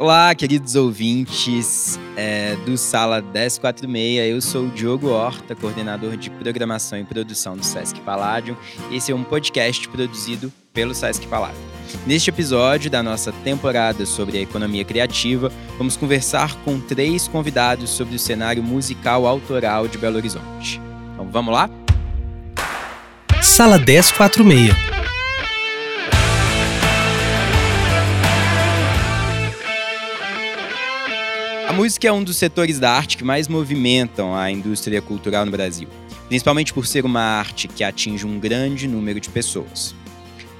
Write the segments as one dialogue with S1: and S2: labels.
S1: Olá, queridos ouvintes é, do Sala 1046. Eu sou o Diogo Horta, coordenador de programação e produção do Sesc Palladium. Esse é um podcast produzido pelo Sesc Palladium. Neste episódio da nossa temporada sobre a economia criativa, vamos conversar com três convidados sobre o cenário musical autoral de Belo Horizonte. Então vamos lá?
S2: Sala 1046
S1: A música é um dos setores da arte que mais movimentam a indústria cultural no Brasil, principalmente por ser uma arte que atinge um grande número de pessoas.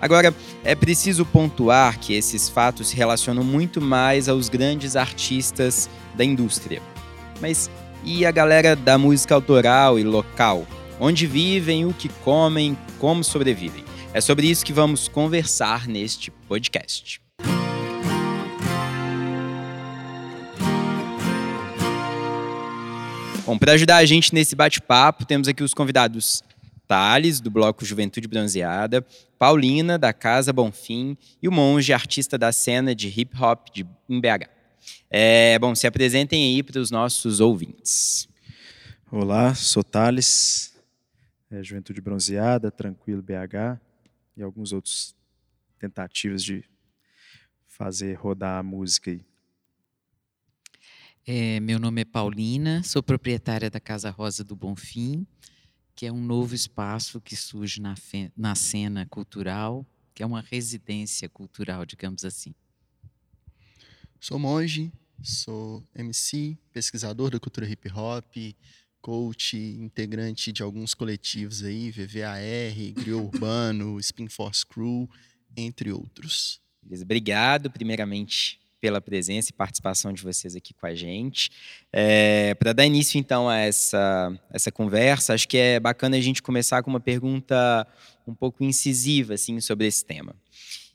S1: Agora, é preciso pontuar que esses fatos se relacionam muito mais aos grandes artistas da indústria. Mas e a galera da música autoral e local? Onde vivem, o que comem, como sobrevivem? É sobre isso que vamos conversar neste podcast. Bom, para ajudar a gente nesse bate-papo, temos aqui os convidados Thales, do Bloco Juventude Bronzeada, Paulina, da Casa Bonfim, e o Monge, artista da cena de hip hop de, em BH. É, bom, se apresentem aí para os nossos ouvintes.
S3: Olá, sou Thales, é, Juventude Bronzeada, Tranquilo BH e alguns outros tentativas de fazer rodar a música aí.
S4: É, meu nome é Paulina, sou proprietária da Casa Rosa do Bonfim, que é um novo espaço que surge na, na cena cultural, que é uma residência cultural, digamos assim.
S5: Sou monge, sou MC, pesquisador da cultura hip hop, coach, integrante de alguns coletivos aí, VVAR, Griot Urbano, Spin Force Crew, entre outros.
S1: Beleza, obrigado, primeiramente, pela presença e participação de vocês aqui com a gente. É, Para dar início, então, a essa, essa conversa, acho que é bacana a gente começar com uma pergunta um pouco incisiva assim, sobre esse tema.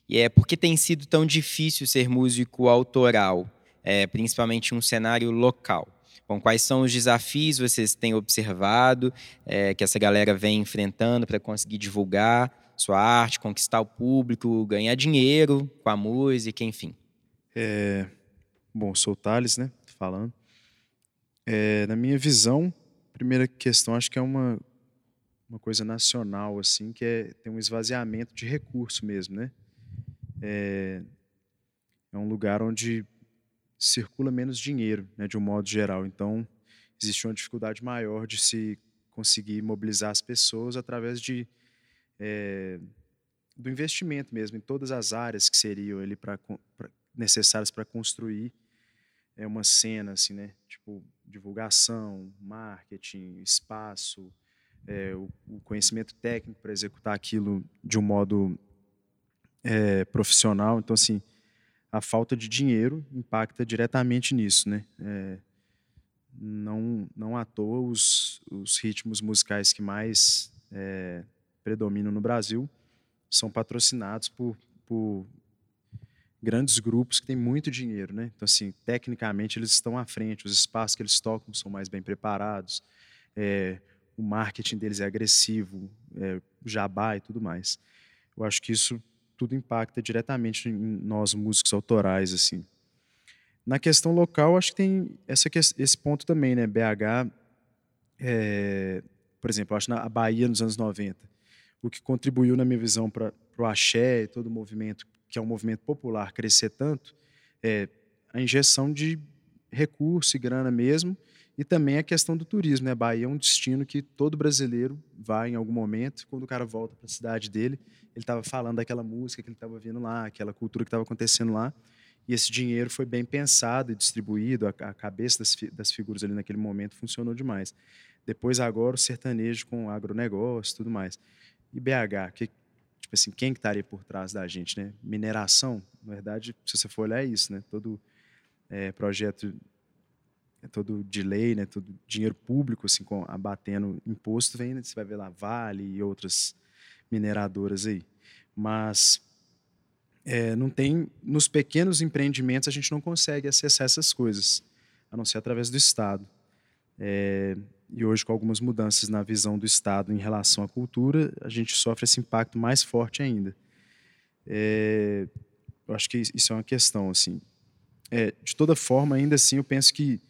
S1: E é por que tem sido tão difícil ser músico autoral, é, principalmente em um cenário local? Bom, quais são os desafios vocês têm observado é, que essa galera vem enfrentando para conseguir divulgar sua arte, conquistar o público, ganhar dinheiro com a música, enfim?
S3: É, bom, sou o Thales, né? Falando. É, na minha visão, primeira questão, acho que é uma, uma coisa nacional, assim, que é tem um esvaziamento de recurso mesmo, né? É, é um lugar onde circula menos dinheiro, né, de um modo geral. Então, existe uma dificuldade maior de se conseguir mobilizar as pessoas através de é, do investimento mesmo em todas as áreas que seriam ele para necessárias para construir é uma cena assim, né? Tipo divulgação, marketing, espaço, é, o, o, conhecimento técnico para executar aquilo de um modo é, profissional. Então assim, a falta de dinheiro impacta diretamente nisso, né? É, não não à toa os, os ritmos musicais que mais é, predominam no Brasil são patrocinados por, por grandes grupos que têm muito dinheiro, né? Então, assim, tecnicamente eles estão à frente, os espaços que eles tocam são mais bem preparados, é, o marketing deles é agressivo, é, jabá e tudo mais. Eu acho que isso tudo impacta diretamente em nós músicos autorais, assim. Na questão local, acho que tem essa, esse ponto também, né? BH, é, por exemplo, acho na Bahia nos anos 90, o que contribuiu, na minha visão, para o axé e todo o movimento que é um movimento popular, crescer tanto, é a injeção de recurso e grana mesmo, e também a questão do turismo. Né? Bahia é um destino que todo brasileiro vai em algum momento, quando o cara volta para a cidade dele, ele estava falando daquela música que ele estava vendo lá, aquela cultura que estava acontecendo lá, e esse dinheiro foi bem pensado e distribuído, a, a cabeça das, das figuras ali naquele momento funcionou demais. Depois, agora, o sertanejo com agronegócio e tudo mais. E BH, que, tipo assim, quem que estaria por trás da gente, né? Mineração, na verdade, se você for olhar é isso, né? Todo é, projeto, é todo de lei, né? Todo dinheiro público, assim, com, abatendo imposto, vem, né? você vai ver lá Vale e outras mineradoras aí. Mas é, não tem, nos pequenos empreendimentos a gente não consegue acessar essas coisas, a não ser através do Estado. É, e hoje, com algumas mudanças na visão do Estado em relação à cultura, a gente sofre esse impacto mais forte ainda. É, eu acho que isso é uma questão. assim. é, de toda forma, ainda assim, eu penso que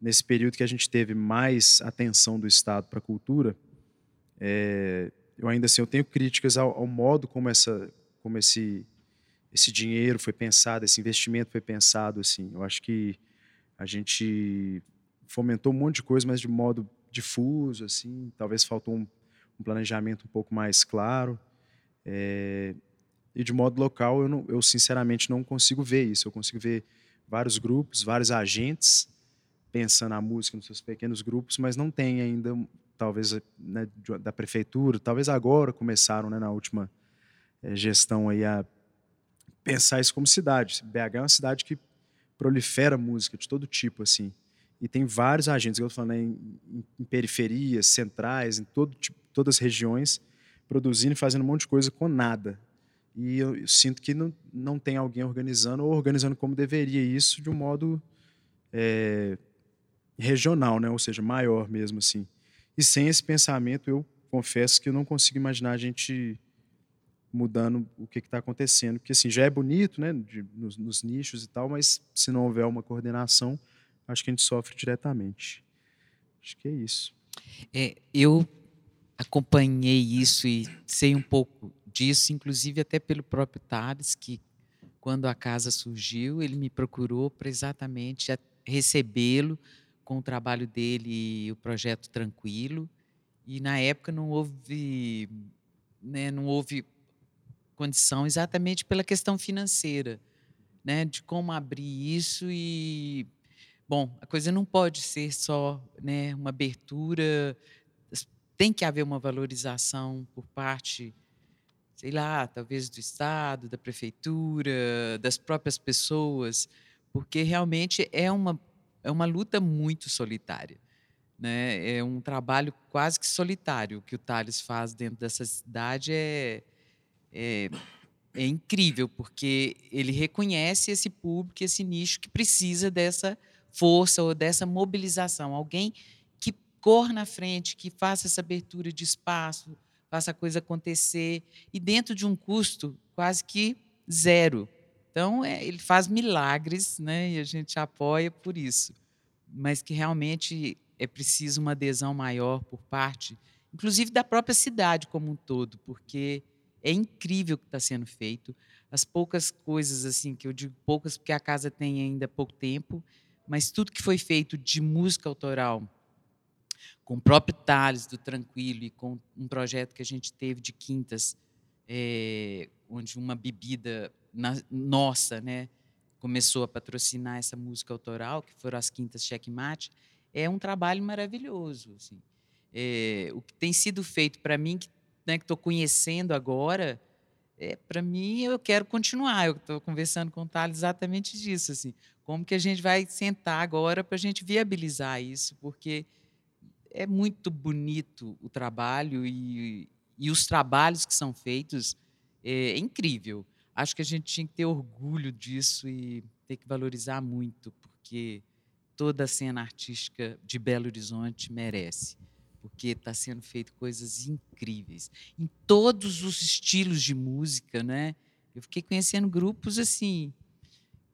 S3: nesse período que a gente teve mais atenção do Estado para a cultura, é, eu ainda assim eu tenho críticas ao, ao, modo como essa, como esse esse dinheiro foi pensado, esse investimento foi pensado assim. Eu acho que a gente fomentou um monte de coisa, mas de modo difuso assim. Talvez faltou um, um planejamento um pouco mais claro. É, e de modo local, eu, não, eu sinceramente não consigo ver isso. Eu consigo ver vários grupos, vários agentes pensando a música nos seus pequenos grupos, mas não tem ainda, talvez, né, da prefeitura, talvez agora começaram, né, na última é, gestão aí, a pensar isso como cidade. BH é uma cidade que prolifera música de todo tipo, assim, e tem vários agentes, eu estou falando, né, em, em, periferias, centrais, em todo tipo, todas as regiões, produzindo e fazendo um monte de coisa com nada. E eu, eu sinto que não, não tem alguém organizando ou organizando como deveria isso de um modo é, regional, né? ou seja, maior mesmo assim. E sem esse pensamento, eu confesso que eu não consigo imaginar a gente mudando o que está acontecendo. Porque assim, já é bonito né, de, nos, nos, nichos e tal, mas se não houver uma coordenação, acho que a gente sofre diretamente. Acho que é isso.
S4: É, eu acompanhei isso e sei um pouco disso, inclusive até pelo próprio Tales, que quando a casa surgiu, ele me procurou para exatamente recebê-lo com o trabalho dele e o projeto Tranquilo. E na época não houve, né, não houve condição exatamente pela questão financeira, né, de como abrir isso e bom, a coisa não pode ser só, né, uma abertura, tem que haver uma valorização por parte sei lá, talvez do estado, da prefeitura, das próprias pessoas, porque realmente é uma é uma luta muito solitária. Né? É um trabalho quase que solitário que o Thales faz dentro dessa cidade. É, é, é incrível, porque ele reconhece esse público, esse nicho que precisa dessa força ou dessa mobilização. Alguém que corra na frente, que faça essa abertura de espaço, faça a coisa acontecer, e dentro de um custo quase que zero. Então, é, ele faz milagres, né? E a gente apoia por isso. Mas que realmente é preciso uma adesão maior por parte, inclusive da própria cidade como um todo, porque é incrível o que está sendo feito. As poucas coisas, assim, que eu digo poucas porque a casa tem ainda pouco tempo, mas tudo que foi feito de música autoral, com o próprio Thales do Tranquilo e com um projeto que a gente teve de quintas, é, onde uma bebida na, nossa, né, começou a patrocinar essa música autoral, que foram as quintas Checkmate, é um trabalho maravilhoso. Assim. É, o que tem sido feito para mim, que né, estou conhecendo agora, é, para mim eu quero continuar. Eu estou conversando com o Thales exatamente disso. Assim, como que a gente vai sentar agora para a gente viabilizar isso? Porque é muito bonito o trabalho e, e os trabalhos que são feitos é, é incrível acho que a gente tinha que ter orgulho disso e ter que valorizar muito, porque toda a cena artística de Belo Horizonte merece, porque está sendo feito coisas incríveis em todos os estilos de música, né? Eu fiquei conhecendo grupos assim,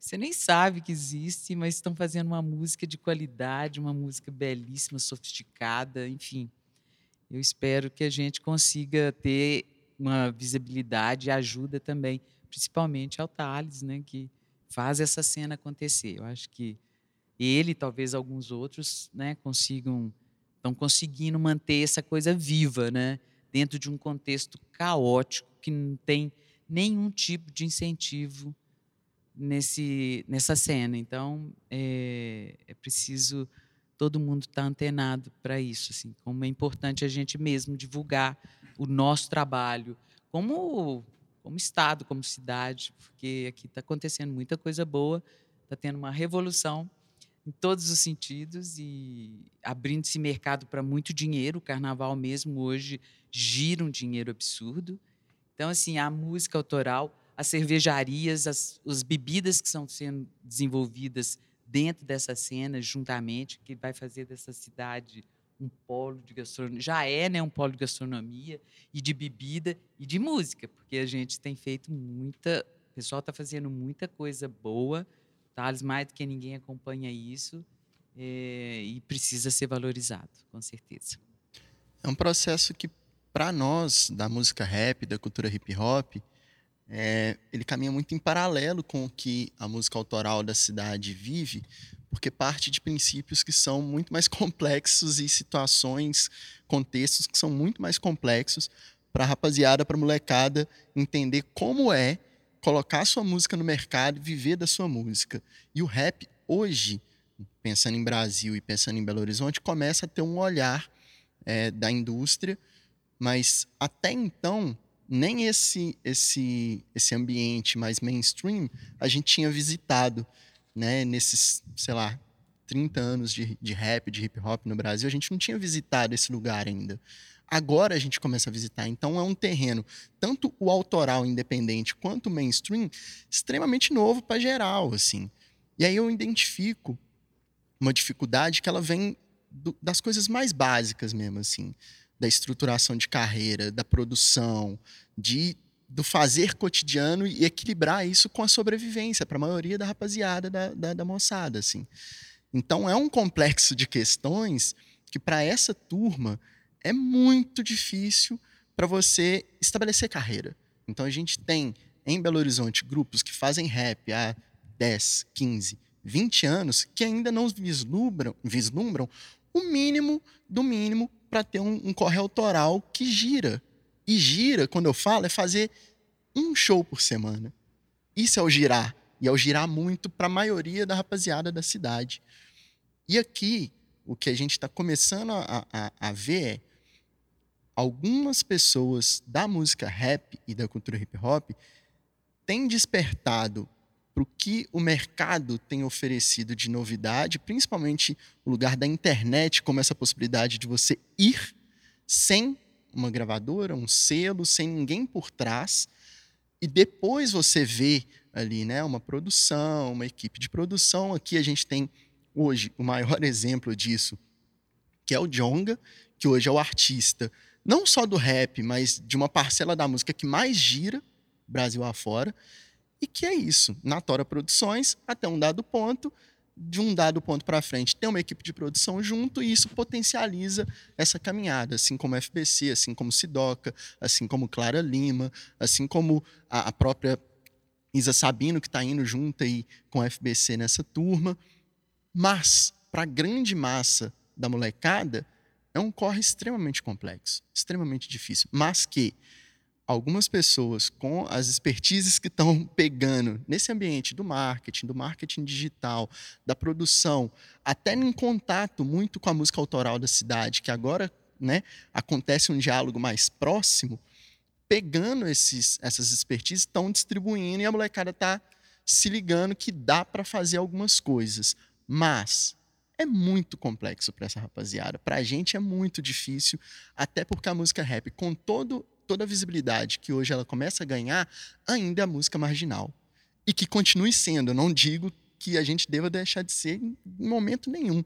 S4: você nem sabe que existe, mas estão fazendo uma música de qualidade, uma música belíssima, sofisticada, enfim. Eu espero que a gente consiga ter uma visibilidade e ajuda também principalmente ao Thales, né, que faz essa cena acontecer. Eu acho que ele, talvez alguns outros, né, consigam estão conseguindo manter essa coisa viva, né, dentro de um contexto caótico que não tem nenhum tipo de incentivo nesse nessa cena. Então é, é preciso todo mundo estar tá antenado para isso, assim, como é importante a gente mesmo divulgar o nosso trabalho, como como estado, como cidade, porque aqui está acontecendo muita coisa boa, está tendo uma revolução em todos os sentidos e abrindo esse mercado para muito dinheiro. O carnaval mesmo hoje gira um dinheiro absurdo. Então, assim, a música autoral, as cervejarias, as, as bebidas que estão sendo desenvolvidas dentro dessa cena, juntamente, que vai fazer dessa cidade um polo de gastronomia, já é né, um polo de gastronomia e de bebida e de música, porque a gente tem feito muita, o pessoal está fazendo muita coisa boa Thales, mais do que ninguém, acompanha isso é, e precisa ser valorizado, com certeza.
S5: É um processo que, para nós, da música rap, da cultura hip hop, é, ele caminha muito em paralelo com o que a música autoral da cidade vive, porque parte de princípios que são muito mais complexos e situações, contextos que são muito mais complexos para a rapaziada, para a molecada entender como é colocar sua música no mercado viver da sua música. E o rap, hoje, pensando em Brasil e pensando em Belo Horizonte, começa a ter um olhar é, da indústria, mas até então nem esse esse esse ambiente mais mainstream a gente tinha visitado, né? Nesses, sei lá, 30 anos de, de rap, de hip hop no Brasil, a gente não tinha visitado esse lugar ainda. Agora a gente começa a visitar. Então é um terreno, tanto o autoral independente quanto o mainstream, extremamente novo para geral, assim. E aí eu identifico uma dificuldade que ela vem do, das coisas mais básicas mesmo, assim da estruturação de carreira, da produção, de do fazer cotidiano e equilibrar isso com a sobrevivência para a maioria da rapaziada da, da, da, moçada, assim. Então é um complexo de questões que para essa turma é muito difícil para você estabelecer carreira. Então a gente tem em Belo Horizonte grupos que fazem rap há 10, 15, 20 anos que ainda não vislumbram, vislumbram o mínimo do mínimo para ter um, um correio autoral que gira. E gira, quando eu falo, é fazer um show por semana. Isso é o girar. E é o girar muito para a maioria da rapaziada da cidade. E aqui, o que a gente está começando a, a, a ver é algumas pessoas da música rap e da cultura hip hop têm despertado para o que o mercado tem oferecido de novidade, principalmente o lugar da internet, como essa possibilidade de você ir sem uma gravadora, um selo, sem ninguém por trás, e depois você vê ali, né, uma produção, uma equipe de produção. Aqui a gente tem hoje o maior exemplo disso, que é o Jonga, que hoje é o artista não só do rap, mas de uma parcela da música que mais gira Brasil afora. E que é isso. Na Tora Produções, até um dado ponto, de um dado ponto para frente, tem uma equipe de produção junto e isso potencializa essa caminhada, assim como a FBC, assim como Sidoca, assim como Clara Lima, assim como a, a própria Isa Sabino, que está indo junto aí com a FBC nessa turma. Mas, para a grande massa da molecada, é um corre extremamente complexo, extremamente difícil, mas que algumas pessoas com as expertises que estão pegando nesse ambiente do marketing, do marketing digital, da produção, até em contato muito com a música autoral da cidade, que agora né, acontece um diálogo mais próximo, pegando esses, essas expertises, estão distribuindo e a molecada está se ligando que dá para fazer algumas coisas. Mas é muito complexo para essa rapaziada. Para a gente é muito difícil, até porque a música rap, com todo toda a visibilidade que hoje ela começa a ganhar, ainda é a música marginal. E que continue sendo. Eu não digo que a gente deva deixar de ser em momento nenhum.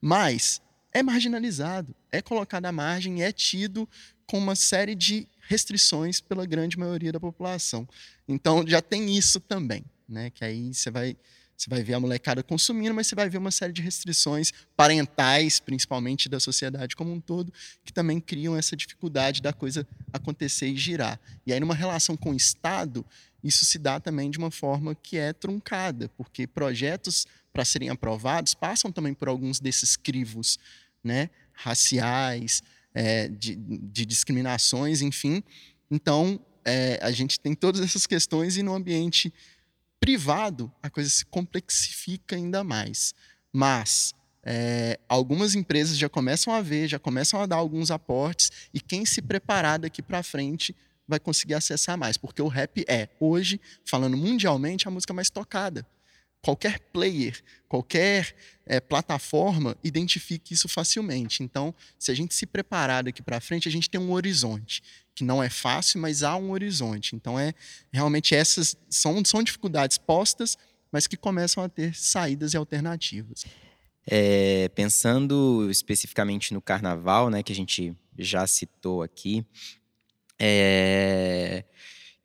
S5: Mas é marginalizado, é colocado à margem, é tido com uma série de restrições pela grande maioria da população. Então já tem isso também, né? Que aí você vai você vai ver a molecada consumindo, mas você vai ver uma série de restrições parentais, principalmente da sociedade como um todo, que também criam essa dificuldade da coisa acontecer e girar. E aí, numa relação com o Estado, isso se dá também de uma forma que é truncada, porque projetos, para serem aprovados, passam também por alguns desses crivos né, raciais, é, de, de discriminações, enfim. Então, é, a gente tem todas essas questões e no ambiente privado, a coisa se complexifica ainda mais. Mas é, algumas empresas já começam a ver, já começam a dar alguns aportes, e quem se preparar daqui para frente vai conseguir acessar mais, porque o rap é, hoje, falando mundialmente, a música mais tocada. Qualquer player, qualquer é, plataforma identifique isso facilmente. Então, se a gente se preparar daqui para frente, a gente tem um horizonte que não é fácil, mas há um horizonte. Então, é realmente essas são, são dificuldades postas, mas que começam a ter saídas e alternativas.
S1: É, pensando especificamente no carnaval, né, que a gente já citou aqui, é,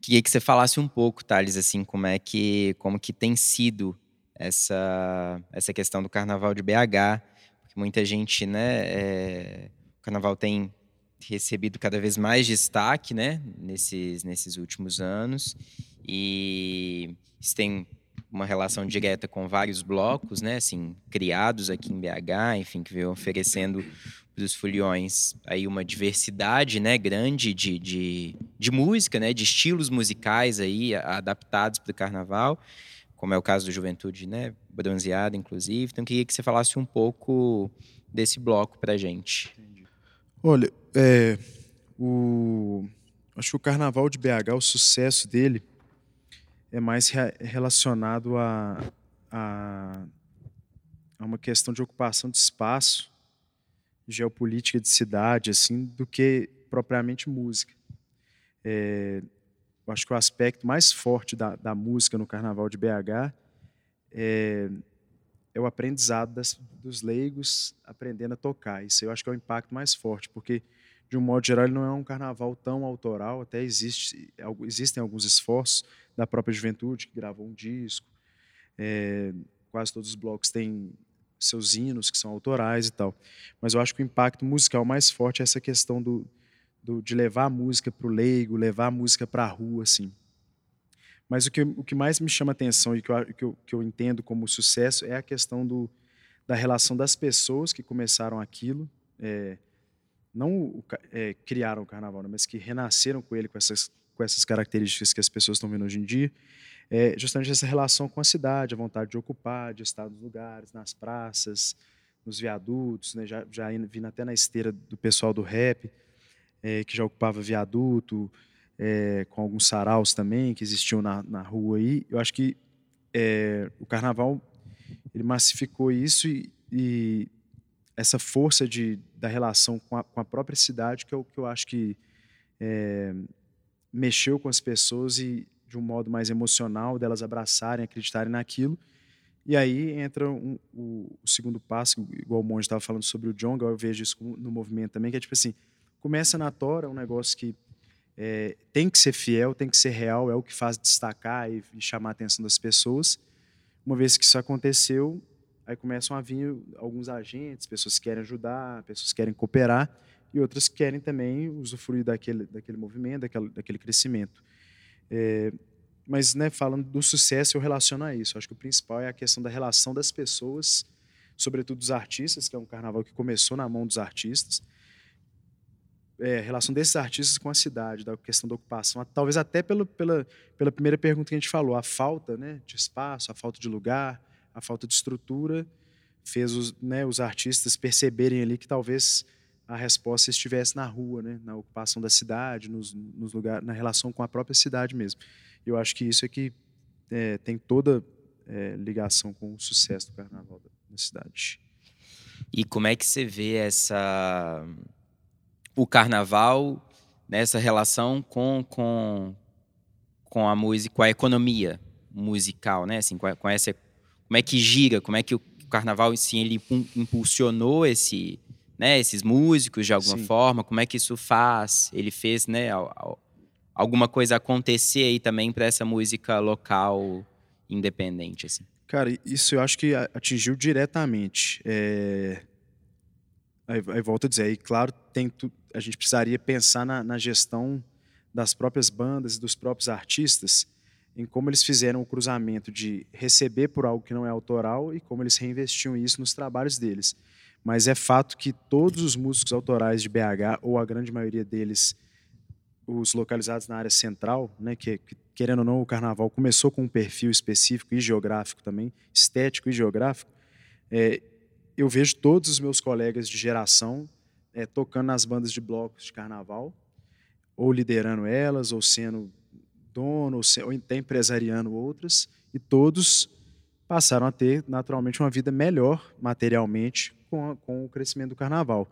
S1: queria que você falasse um pouco, Thales, assim, como é que, como que tem sido essa, essa questão do carnaval de BH, porque muita gente, né, é, o carnaval tem recebido cada vez mais destaque, né, nesses, nesses últimos anos, e isso tem uma relação direta com vários blocos, né, assim, criados aqui em BH, enfim, que veio oferecendo para os foliões aí uma diversidade, né, grande de, de, de música, né, de estilos musicais aí adaptados para o carnaval, como é o caso do Juventude, né, bronzeada, inclusive. Então, queria que você falasse um pouco desse bloco para gente.
S3: Olha, é, o, acho que o Carnaval de BH, o sucesso dele é mais re relacionado a, a, a, uma questão de ocupação de espaço, geopolítica de cidade, assim, do que propriamente música. É, acho que o aspecto mais forte da, da música no Carnaval de BH é, é o aprendizado das, dos leigos aprendendo a tocar. Isso eu acho que é o impacto mais forte, porque de um modo geral ele não é um carnaval tão autoral, até existe, existem alguns esforços da própria juventude que gravou um disco. É, quase todos os blocos têm seus hinos que são autorais e tal. Mas eu acho que o impacto musical mais forte é essa questão do, do, de levar a música para o leigo, levar a música para a rua, assim. Mas o que, o que mais me chama atenção e que eu, que, eu, que eu entendo como sucesso é a questão do, da relação das pessoas que começaram aquilo, é, não é, criaram o carnaval, né, mas que renasceram com ele, com essas, com essas características que as pessoas estão vendo hoje em dia, é justamente essa relação com a cidade, a vontade de ocupar, de estar nos lugares, nas praças, nos viadutos, né, já, já vindo até na esteira do pessoal do rap, é, que já ocupava viaduto, é, com alguns saraus também que existiam na, na rua aí. Eu acho que é, o carnaval ele massificou isso e, e essa força de, da relação com a, com a, própria cidade que é o que eu acho que é, mexeu com as pessoas e de um modo mais emocional delas abraçarem, acreditarem naquilo. E aí entra um, o, o, segundo passo, igual o Monge estava falando sobre o Jonga, eu vejo isso no movimento também, que é tipo assim, começa na tora, um negócio que é, tem que ser fiel, tem que ser real, é o que faz destacar e, e, chamar a atenção das pessoas. Uma vez que isso aconteceu, aí começam a vir alguns agentes, pessoas que querem ajudar, pessoas que querem cooperar e outras que querem também usufruir daquele, daquele movimento, daquele, daquele crescimento. É, mas, né, falando do sucesso, eu relaciono a isso. Acho que o principal é a questão da relação das pessoas, sobretudo dos artistas, que é um carnaval que começou na mão dos artistas, é, relação desses artistas com a cidade, da questão da ocupação, talvez até pelo, pela, pela primeira pergunta que a gente falou, a falta né, de espaço, a falta de lugar, a falta de estrutura, fez os, né, os artistas perceberem ali que talvez a resposta estivesse na rua, né, na ocupação da cidade, nos, nos lugares, na relação com a própria cidade mesmo. Eu acho que isso é que é, tem toda é, ligação com o sucesso do carnaval da, da cidade.
S1: E como é que você vê essa o carnaval nessa relação com, com, com a música, com a economia musical, né? Assim, com, com essa, como é que gira, como é que o carnaval assim, ele impulsionou esse, né, esses músicos de alguma Sim. forma, como é que isso faz? Ele fez, né, alguma coisa acontecer aí também para essa música local independente, assim.
S3: Cara, isso eu acho que atingiu diretamente. É... Aí, aí volto a dizer, aí, claro, tem tu, a gente precisaria pensar na, na, gestão das próprias bandas e dos próprios artistas, em como eles fizeram o cruzamento de receber por algo que não é autoral e como eles reinvestiam isso nos trabalhos deles. Mas é fato que todos os músicos autorais de BH, ou a grande maioria deles, os localizados na área central, né, que, que querendo ou não, o carnaval começou com um perfil específico e geográfico também, estético e geográfico, é, eu vejo todos os meus colegas de geração é, tocando nas bandas de blocos de carnaval, ou liderando elas, ou sendo dono, ou, até empresariando outras, e todos passaram a ter naturalmente uma vida melhor materialmente com, a, com o crescimento do carnaval.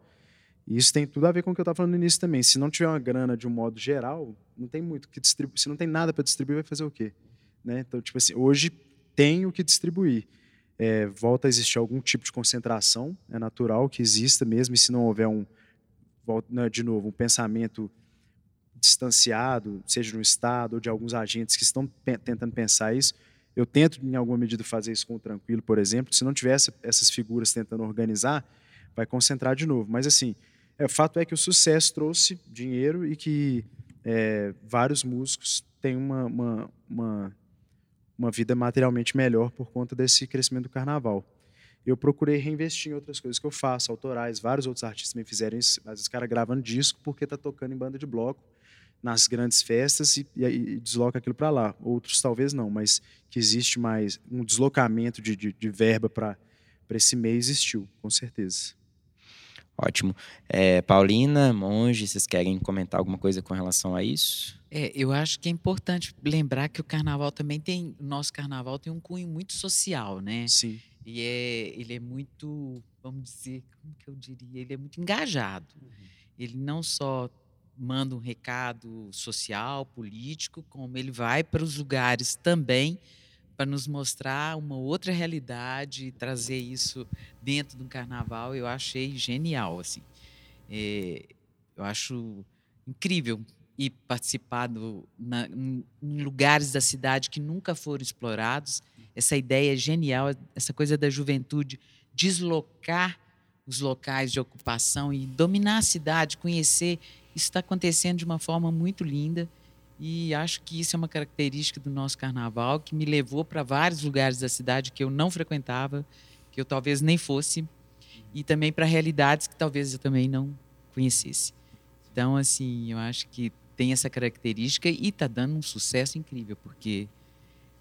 S3: E isso tem tudo a ver com o que eu estava falando no início também. Se não tiver uma grana de um modo geral, não tem muito que distribuir. Se não tem nada para distribuir, vai fazer o quê? Né? Então, tipo assim, hoje tem o que distribuir é, volta a existir algum tipo de concentração, é natural que exista mesmo, e se não houver um, né, de novo, um pensamento distanciado, seja no Estado ou de alguns agentes que estão pe tentando pensar isso, Eu tento, em alguma medida, fazer isso com o Tranquilo, por exemplo. Se não tivesse essas figuras tentando organizar, vai concentrar de novo. Mas, assim, é, o fato é que o sucesso trouxe dinheiro e que é, vários músicos têm uma, uma, uma, uma vida materialmente melhor por conta desse crescimento do carnaval eu procurei reinvestir em outras coisas que eu faço, autorais. Vários outros artistas me fizeram isso. Às vezes, o cara gravando disco porque está tocando em banda de bloco nas grandes festas e, e, e desloca aquilo para lá. Outros talvez não, mas que existe mais um deslocamento de, de, de verba para esse meio existiu, com certeza.
S1: Ótimo. É, Paulina, Monge, vocês querem comentar alguma coisa com relação a isso?
S4: É, eu acho que é importante lembrar que o carnaval também tem, o nosso carnaval tem um cunho muito social, né?
S3: Sim.
S4: E é, ele é muito, vamos dizer, como que eu diria? Ele é muito engajado. Uhum. Ele não só manda um recado social, político, como ele vai para os lugares também para nos mostrar uma outra realidade, trazer isso dentro do carnaval. Eu achei genial, assim. É, eu acho incrível ir participar do, na, em lugares da cidade que nunca foram explorados essa ideia genial, essa coisa da juventude deslocar os locais de ocupação e dominar a cidade, conhecer. Isso está acontecendo de uma forma muito linda e acho que isso é uma característica do nosso carnaval que me levou para vários lugares da cidade que eu não frequentava, que eu talvez nem fosse, e também para realidades que talvez eu também não conhecesse. Então, assim, eu acho que tem essa característica e está dando um sucesso incrível, porque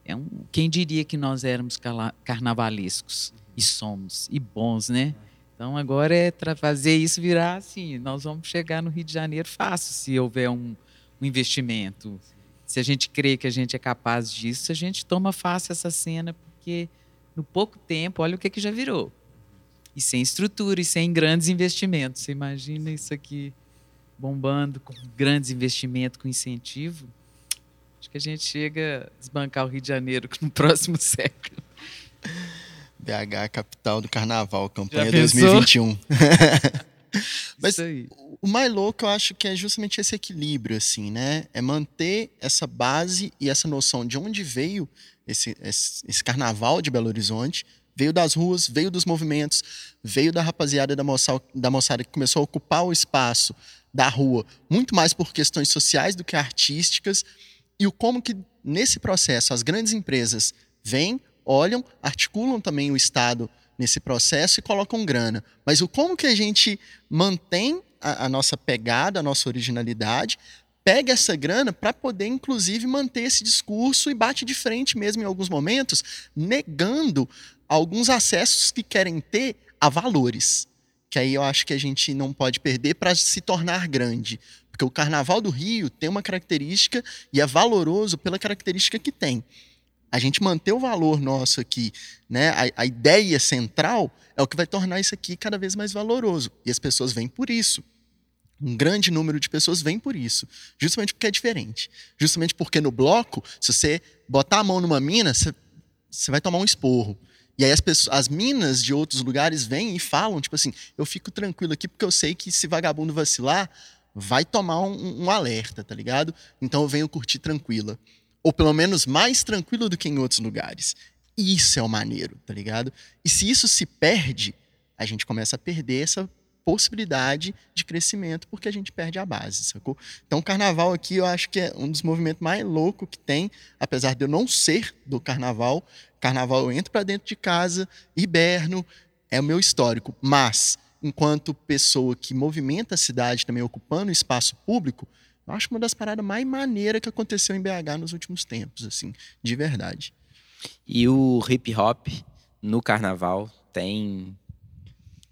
S4: é um, quem diria que nós éramos carnavalescos e somos e bons, né? Então agora é fazer isso virar assim, nós vamos chegar no Rio de Janeiro fácil se houver um, um investimento. Se a gente crê que a gente é capaz disso, a gente toma fácil essa cena porque no pouco tempo, olha o que que já virou. E sem estrutura e sem grandes investimentos. Você imagina isso aqui bombando com grandes investimentos, com incentivo. Acho que a gente chega a desbancar o Rio de Janeiro no próximo século.
S5: BH, capital do carnaval, campanha 2021. Mas o mais louco eu acho que é justamente esse equilíbrio, assim, né? É manter essa base e essa noção de onde veio esse, esse, esse carnaval de Belo Horizonte. Veio das ruas, veio dos movimentos, veio da rapaziada da moçada, da moçada que começou a ocupar o espaço da rua, muito mais por questões sociais do que artísticas e o como que nesse processo as grandes empresas vêm, olham, articulam também o Estado nesse processo e colocam grana. Mas o como que a gente mantém a, a nossa pegada, a nossa originalidade, pega essa grana para poder, inclusive, manter esse discurso e bate de frente mesmo em alguns momentos, negando alguns acessos que querem ter a valores. Que aí eu acho que a gente não pode perder para se tornar grande. Porque o Carnaval do Rio tem uma característica e é valoroso pela característica que tem. A gente manter o valor nosso aqui, né? A, a, ideia central é o que vai tornar isso aqui cada vez mais valoroso. E as pessoas vêm por isso. Um grande número de pessoas vem por isso. Justamente porque é diferente. Justamente porque no bloco, se você botar a mão numa mina, você, você vai tomar um esporro. E aí as, pessoas, as minas de outros lugares vêm e falam, tipo assim, eu fico tranquilo aqui porque eu sei que se vagabundo vacilar, vai tomar um, um, alerta, tá ligado? Então eu venho curtir tranquila. Ou pelo menos mais tranquilo do que em outros lugares. Isso é o maneiro, tá ligado? E se isso se perde, a gente começa a perder essa possibilidade de crescimento porque a gente perde a base, sacou? Então o carnaval aqui eu acho que é um dos movimentos mais loucos que tem, apesar de eu não ser do carnaval. Carnaval eu entro para dentro de casa, hiberno, é o meu histórico, mas enquanto pessoa que movimenta a cidade também ocupando espaço público, eu acho uma das paradas mais maneiras que aconteceu em BH nos últimos tempos, assim, de verdade.
S1: E o hip hop no carnaval tem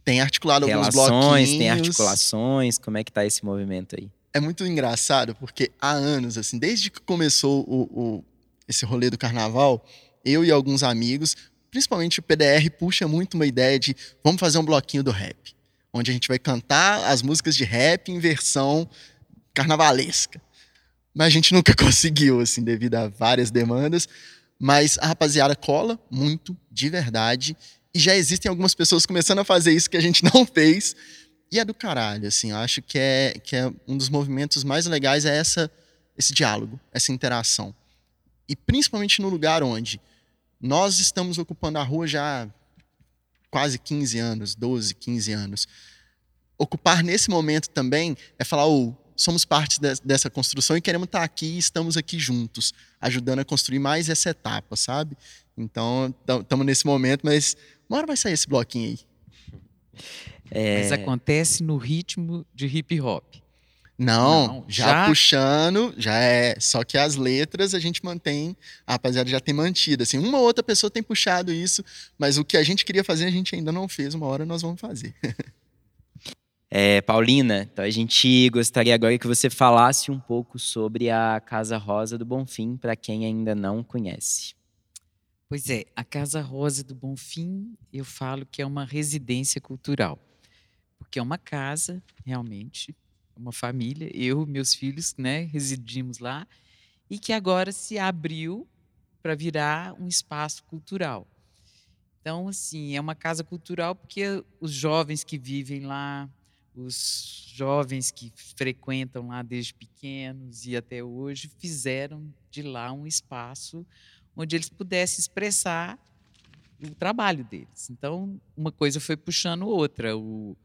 S5: tem articulado
S1: alguns
S5: bloquinhos.
S1: Tem articulações, como é que tá esse movimento aí?
S5: É muito engraçado, porque há anos, assim, desde que começou o, o, esse rolê do carnaval, eu e alguns amigos, principalmente o PDR, puxa muito uma ideia de vamos fazer um bloquinho do rap onde a gente vai cantar as músicas de rap em versão carnavalesca. Mas a gente nunca conseguiu, assim, devido a várias demandas. Mas a rapaziada cola muito, de verdade. E já existem algumas pessoas começando a fazer isso que a gente não fez. E é do caralho, assim. Eu acho que é, que é um dos movimentos mais legais é essa, esse diálogo, essa interação. E principalmente no lugar onde Nós estamos ocupando a rua já quase 15 anos, 12, 15 anos. Ocupar nesse momento também é falar, oh, somos parte de, dessa construção e queremos estar aqui e estamos aqui juntos, ajudando a construir mais essa etapa, sabe? Então, estamos nesse momento, mas uma hora vai sair esse bloquinho aí.
S4: É... Mas acontece no ritmo de hip hop.
S5: Não, Não já, já, puxando, já é. Só que as letras a gente mantém, a rapaziada já tem mantido. Assim, uma ou outra pessoa tem puxado isso, mas o que a gente queria fazer a gente ainda não fez. Uma hora nós vamos fazer.
S1: É, Paulina, então a gente gostaria agora que você falasse um pouco sobre a Casa Rosa do Bonfim, para quem ainda não conhece.
S4: Pois é, a Casa Rosa do Bonfim, eu falo que é uma residência cultural, porque é uma casa, realmente, uma família, eu, meus filhos, né, residimos lá, e que agora se abriu para virar um espaço cultural. Então, assim, é uma casa cultural porque os jovens que vivem lá, os jovens que frequentam lá desde pequenos e até hoje fizeram de lá um espaço onde eles pudessem expressar o trabalho deles. Então, uma coisa foi puxando outra. O,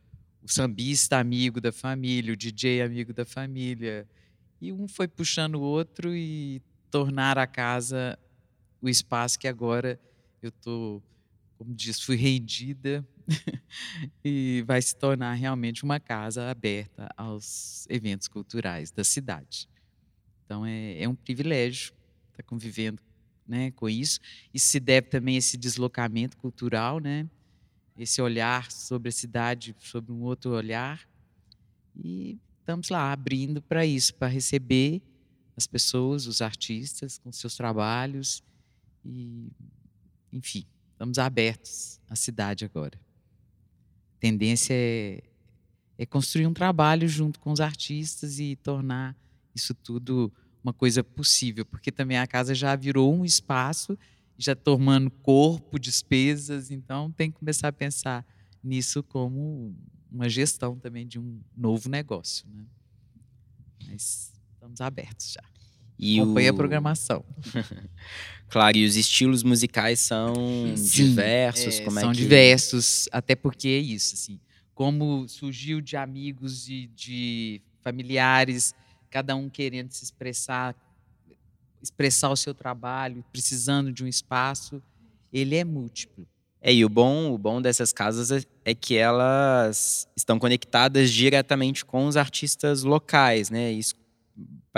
S4: o sambista amigo da família, o DJ amigo da família. E um foi puxando o outro e tornar a casa o espaço que agora eu estou, como diz, fui rendida e vai se tornar realmente uma casa aberta aos eventos culturais da cidade. Então é, é um privilégio estar convivendo né, com isso. Isso se deve também a esse deslocamento cultural, né? esse olhar sobre a cidade, sobre um outro olhar. E estamos lá abrindo para isso, para receber as pessoas, os artistas com seus trabalhos e, enfim, estamos abertos à cidade agora. A tendência é, é construir um trabalho junto com os artistas e tornar isso tudo uma coisa possível, porque também a casa já virou um espaço já tomando corpo, despesas, então tem que começar a pensar nisso como uma gestão também de um novo negócio. Né? Mas estamos abertos já. E Acompanhe o... a programação.
S1: claro, e os estilos musicais são Sim, diversos?
S4: É,
S1: como
S4: é são
S1: que...
S4: diversos, até porque é isso, assim, como surgiu de amigos e de familiares, cada um querendo se expressar expressar o seu trabalho, precisando de um espaço, ele é múltiplo.
S1: É, e o bom, o bom dessas casas é, é que elas estão conectadas diretamente com os artistas locais, né? Isso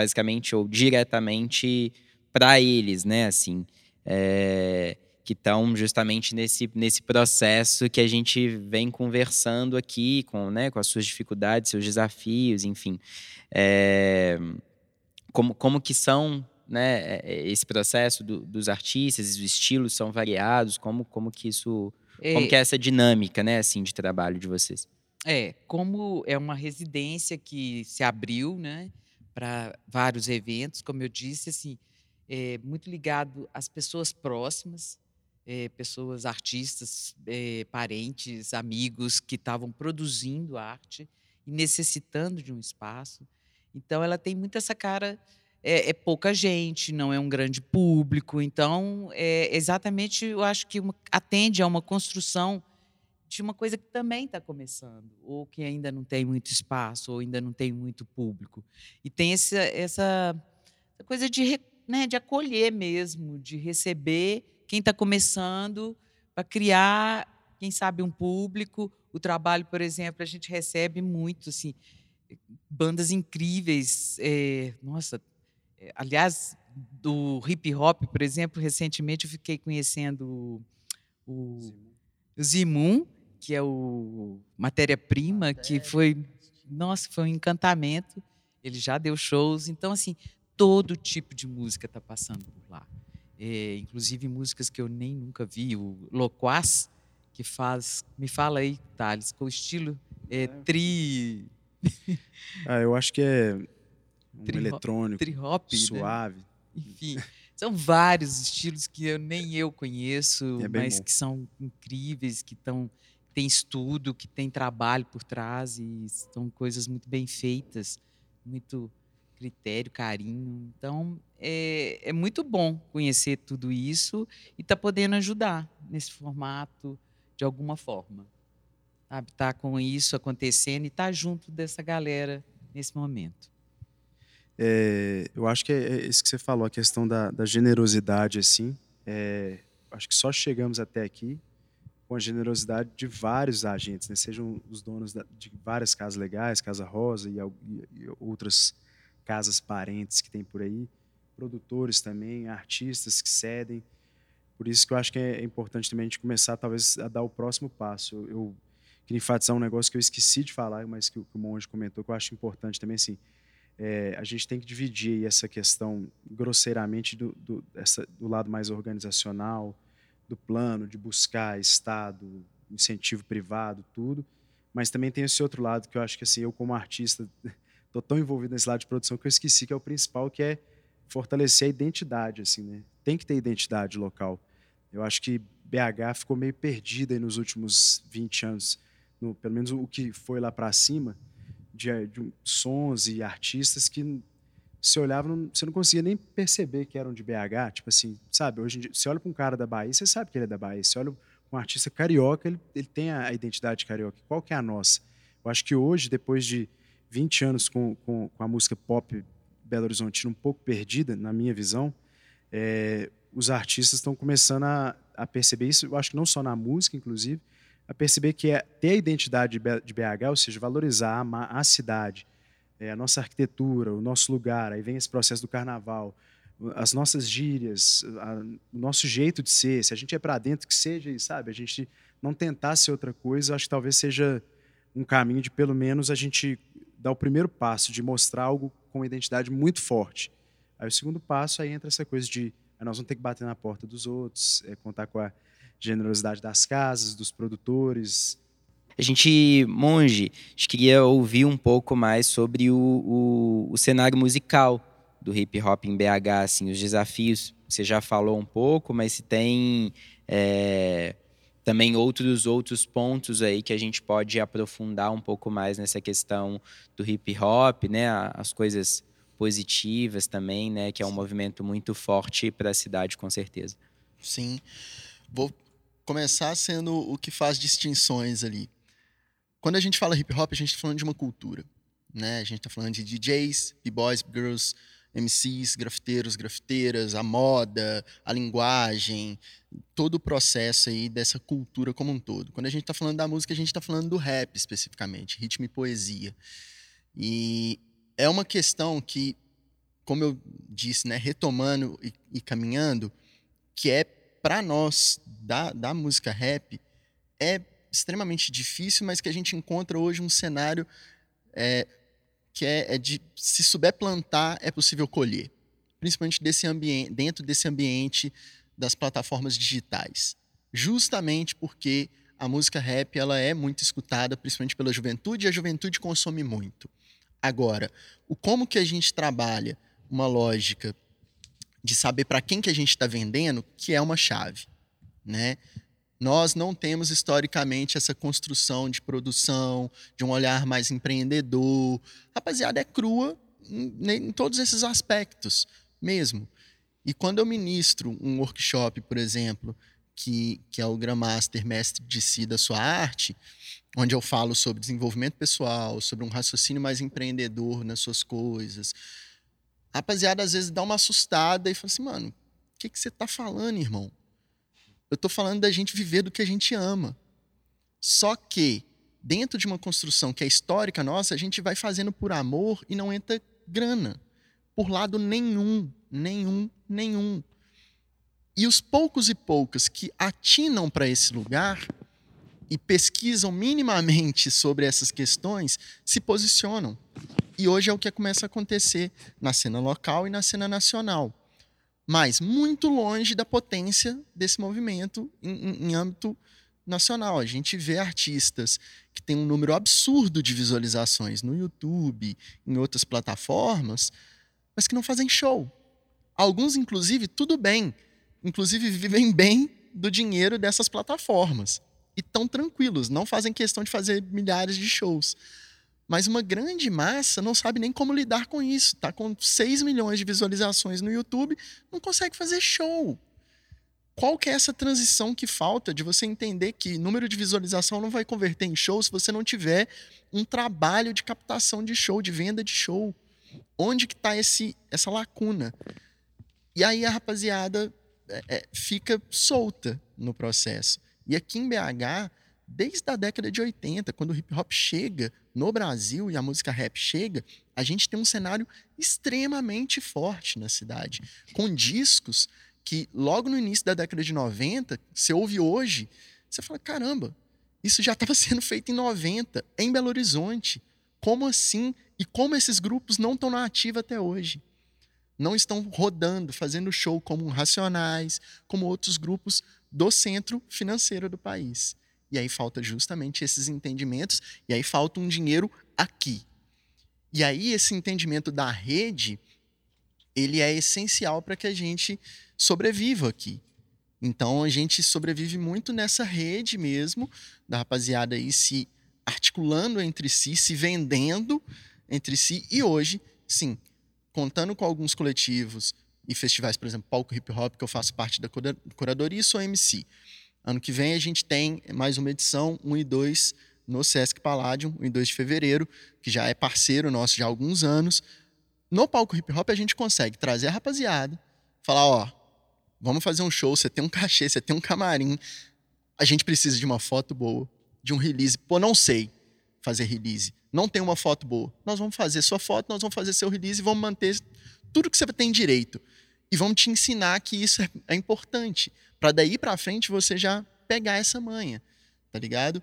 S1: basicamente ou diretamente para eles, né? Assim, é, que estão justamente nesse, nesse processo que a gente vem conversando aqui, com, né, com as suas dificuldades, seus desafios, enfim. É, como, como que são né, é, é, esse processo do, dos artistas, os estilos são variados, como, como que isso, é, como que é essa dinâmica, né, assim, de trabalho de vocês?
S4: É, como é uma residência que se abriu, né, para vários eventos, como eu disse, assim, é muito ligado às pessoas próximas, é, pessoas, artistas, é, parentes, amigos que estavam produzindo arte e necessitando de um espaço. Então, ela tem muito essa cara é, é, pouca gente, não é um grande público. Então, é exatamente, eu acho que uma, atende a uma construção de uma coisa que também está começando, ou que ainda não tem muito espaço, ou ainda não tem muito público. E tem essa, essa, coisa de, né, de acolher mesmo, de receber quem está começando, para criar, quem sabe, um público. O trabalho, por exemplo, a gente recebe muito, assim, bandas incríveis. É, nossa, é, aliás, do hip hop, por exemplo, recentemente eu fiquei conhecendo o, o Zimun, que é o matéria-prima, que foi, nossa, foi um encantamento. Ele já deu shows, então assim, todo tipo de música está passando por lá. É, inclusive músicas que eu nem nunca vi, o Loquaz, que faz, me fala aí, Thales, com o estilo é, tri.
S3: ah, eu acho que é um tri eletrônico,
S4: tri -hop,
S3: né? suave.
S4: Né? Enfim, são vários estilos que eu, nem eu conheço, é mas bom. que são incríveis, que estão tem estudo, que tem trabalho por trás e são coisas muito bem feitas, muito critério, carinho. Então, é, é muito bom conhecer tudo isso e estar tá podendo ajudar nesse formato de alguma forma. Sabe, tá com isso acontecendo e estar tá junto dessa galera nesse momento.
S3: É, eu acho que é, é isso que você falou, a questão da, da generosidade, assim. É, acho que só chegamos até aqui com a generosidade de vários agentes, né? sejam os donos de várias casas legais, Casa Rosa e, outras casas parentes que tem por aí, produtores também, artistas que cedem. Por isso que eu acho que é importante também a gente começar, talvez, a dar o próximo passo. Eu, queria enfatizar um negócio que eu esqueci de falar, mas que, que o Monge comentou, que eu acho importante também, assim, é, a gente tem que dividir essa questão grosseiramente do, do, essa, do lado mais organizacional, do plano, de buscar Estado, incentivo privado, tudo, mas também tem esse outro lado que eu acho que assim, eu como artista estou tão envolvido nesse lado de produção que eu esqueci que é o principal, que é fortalecer a identidade, assim, né? Tem que ter identidade local. Eu acho que BH ficou meio perdida nos últimos 20 anos no, pelo menos o que foi lá para cima, de, de, sons e artistas que você olhava, não, você não conseguia nem perceber que eram de BH. Tipo assim, sabe? Hoje em dia, você olha para um cara da Bahia, você sabe que ele é da Bahia. Você olha um artista carioca, ele, ele tem a, identidade carioca. Qual que é a nossa? Eu acho que hoje, depois de 20 anos com, com, com a música pop Belo Horizonte um pouco perdida, na minha visão, é, os artistas estão começando a, a perceber isso. Eu acho que não só na música, inclusive, a perceber que é ter a identidade de BH, ou seja, valorizar a, a cidade, é, a nossa arquitetura, o nosso lugar, aí vem esse processo do carnaval, as nossas gírias, a, o nosso jeito de ser, se a gente é para dentro, que seja, sabe, a gente não tentar ser outra coisa, acho que talvez seja um caminho de pelo menos a gente dar o primeiro passo, de mostrar algo com identidade muito forte. Aí o segundo passo, aí entra essa coisa de nós vamos ter que bater na porta dos outros, é, contar com a generosidade das casas, dos produtores.
S1: A gente, Monge, a gente queria ouvir um pouco mais sobre o, o, o cenário musical do hip hop em BH, assim, os desafios. Você já falou um pouco, mas se tem é, também outros outros pontos aí que a gente pode aprofundar um pouco mais nessa questão do hip hop, né? As coisas positivas também, né? Que é um movimento muito forte para a cidade, com certeza.
S5: Sim. Vou começar sendo o que faz distinções ali. Quando a gente fala hip hop, a gente está falando de uma cultura. Né? A gente está falando de DJs, b-boys, girls, MCs, grafiteiros, grafiteiras, a moda, a linguagem, todo o processo aí dessa cultura como um todo. Quando a gente está falando da música, a gente está falando do rap especificamente, ritmo e poesia. E é uma questão que, como eu disse, né, retomando e, e caminhando, que é para nós da, da música rap é extremamente difícil, mas que a gente encontra hoje um cenário é, que é, é, de se souber plantar é possível colher, principalmente desse ambiente, dentro desse ambiente das plataformas digitais, justamente porque a música rap ela é muito escutada, principalmente pela juventude, e a juventude consome muito. Agora, o como que a gente trabalha uma lógica de saber para quem que a gente está vendendo, que é uma chave, né? Nós não temos historicamente essa construção de produção, de um olhar mais empreendedor. Rapaziada, é crua em, em todos esses aspectos mesmo. E quando eu ministro um workshop, por exemplo, que, que é o Grandmaster Mestre de Si da sua arte, onde eu falo sobre desenvolvimento pessoal, sobre um raciocínio mais empreendedor nas suas coisas, a rapaziada às vezes dá uma assustada e fala assim, mano, o que, que você tá falando, irmão? Eu tô falando da gente viver do que a gente ama. Só que, dentro de uma construção que é histórica nossa, a gente vai fazendo por amor e não entra grana. Por lado nenhum, nenhum, nenhum. E os poucos e poucas que atinam para esse lugar e pesquisam minimamente sobre essas questões se posicionam. E hoje é o que começa a acontecer na cena local e na cena nacional. Mas muito longe da potência desse movimento em, em, em âmbito nacional. A gente vê artistas que têm um número absurdo de visualizações no YouTube, em outras plataformas, mas que não fazem show. Alguns, inclusive, tudo bem. Inclusive, vivem bem do dinheiro dessas plataformas. E estão tranquilos, não fazem questão de fazer milhares de shows Mas uma grande massa não sabe nem como lidar com isso. Tá com 6 milhões de visualizações no YouTube, não consegue fazer show. Qual que é essa transição que falta de você entender que número de visualização não vai converter em show se você não tiver um trabalho de captação de show, de venda de show? Onde que está essa lacuna? E aí a rapaziada é, é, fica solta no processo. E aqui em BH, desde a década de 80, quando o hip hop chega no Brasil e a música rap chega, a gente tem um cenário extremamente forte na cidade, com discos que logo no início da década de 90, você ouve hoje, você fala: caramba, isso já estava sendo feito em 90, em Belo Horizonte. Como assim? E como esses grupos não estão na ativa até hoje? Não estão rodando, fazendo show como Racionais, como outros grupos do centro financeiro do país. E aí falta justamente esses entendimentos, e aí falta um dinheiro aqui. E aí esse entendimento da rede, ele é essencial para que a gente sobreviva aqui. Então a gente sobrevive muito nessa rede mesmo, da rapaziada aí se articulando entre si, se vendendo entre si, e hoje, sim, contando com alguns coletivos e festivais, por exemplo, Palco Hip Hop, que eu faço parte da curadoria e sou MC. Ano que vem a gente tem mais uma edição, 1 e 2, no Sesc Palladium, 1 e 2 de fevereiro, que já é parceiro nosso já há alguns anos. No Palco Hip Hop a gente consegue trazer a rapaziada, falar, ó, vamos fazer um show, você tem um cachê, você tem um camarim, a gente precisa de uma foto boa, de um release. Pô, não sei fazer release não tem uma foto boa. Nós vamos fazer sua foto, nós vamos fazer seu release e vamos manter tudo que você tem direito. E vamos te ensinar que isso é, é importante. Para daí para frente você já pegar essa manha. Tá ligado?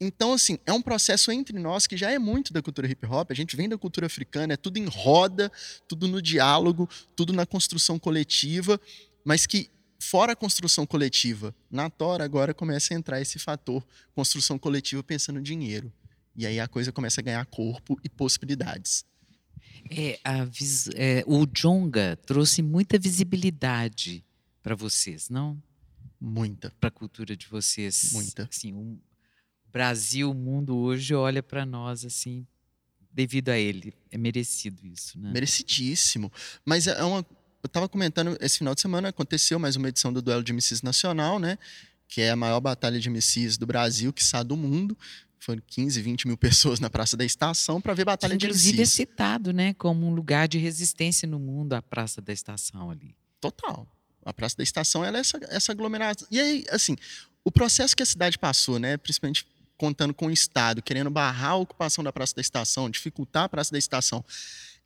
S5: Então, assim, é um processo entre nós que já é muito da cultura hip hop. A gente vem da cultura africana, é tudo em roda, tudo no diálogo, tudo na construção coletiva, mas que fora a construção coletiva, na Tora agora começa a entrar esse fator construção coletiva pensando em dinheiro. E aí a coisa começa a ganhar corpo e possibilidades.
S4: É, é, o Jonga trouxe muita visibilidade para vocês, não?
S5: Muita.
S4: Para a cultura de vocês.
S5: Muita.
S4: Assim, o Brasil, o mundo hoje olha para nós assim, devido a ele. É merecido isso, né?
S5: Merecidíssimo. Mas é uma. Eu estava comentando, esse final de semana aconteceu mais uma edição do Duelo de MCs Nacional, né? Que é a maior batalha de MCs do Brasil, que está do mundo foram 15, 20 mil pessoas na Praça da Estação para ver Batalha
S4: de
S5: Inclusive
S4: é citado né, como um lugar de resistência no mundo, a Praça da Estação ali.
S5: Total. A Praça da Estação ela é essa, essa aglomeração. E aí, assim, o processo que a cidade passou, né, principalmente contando com o Estado, querendo barrar a ocupação da Praça da Estação, dificultar a Praça da Estação.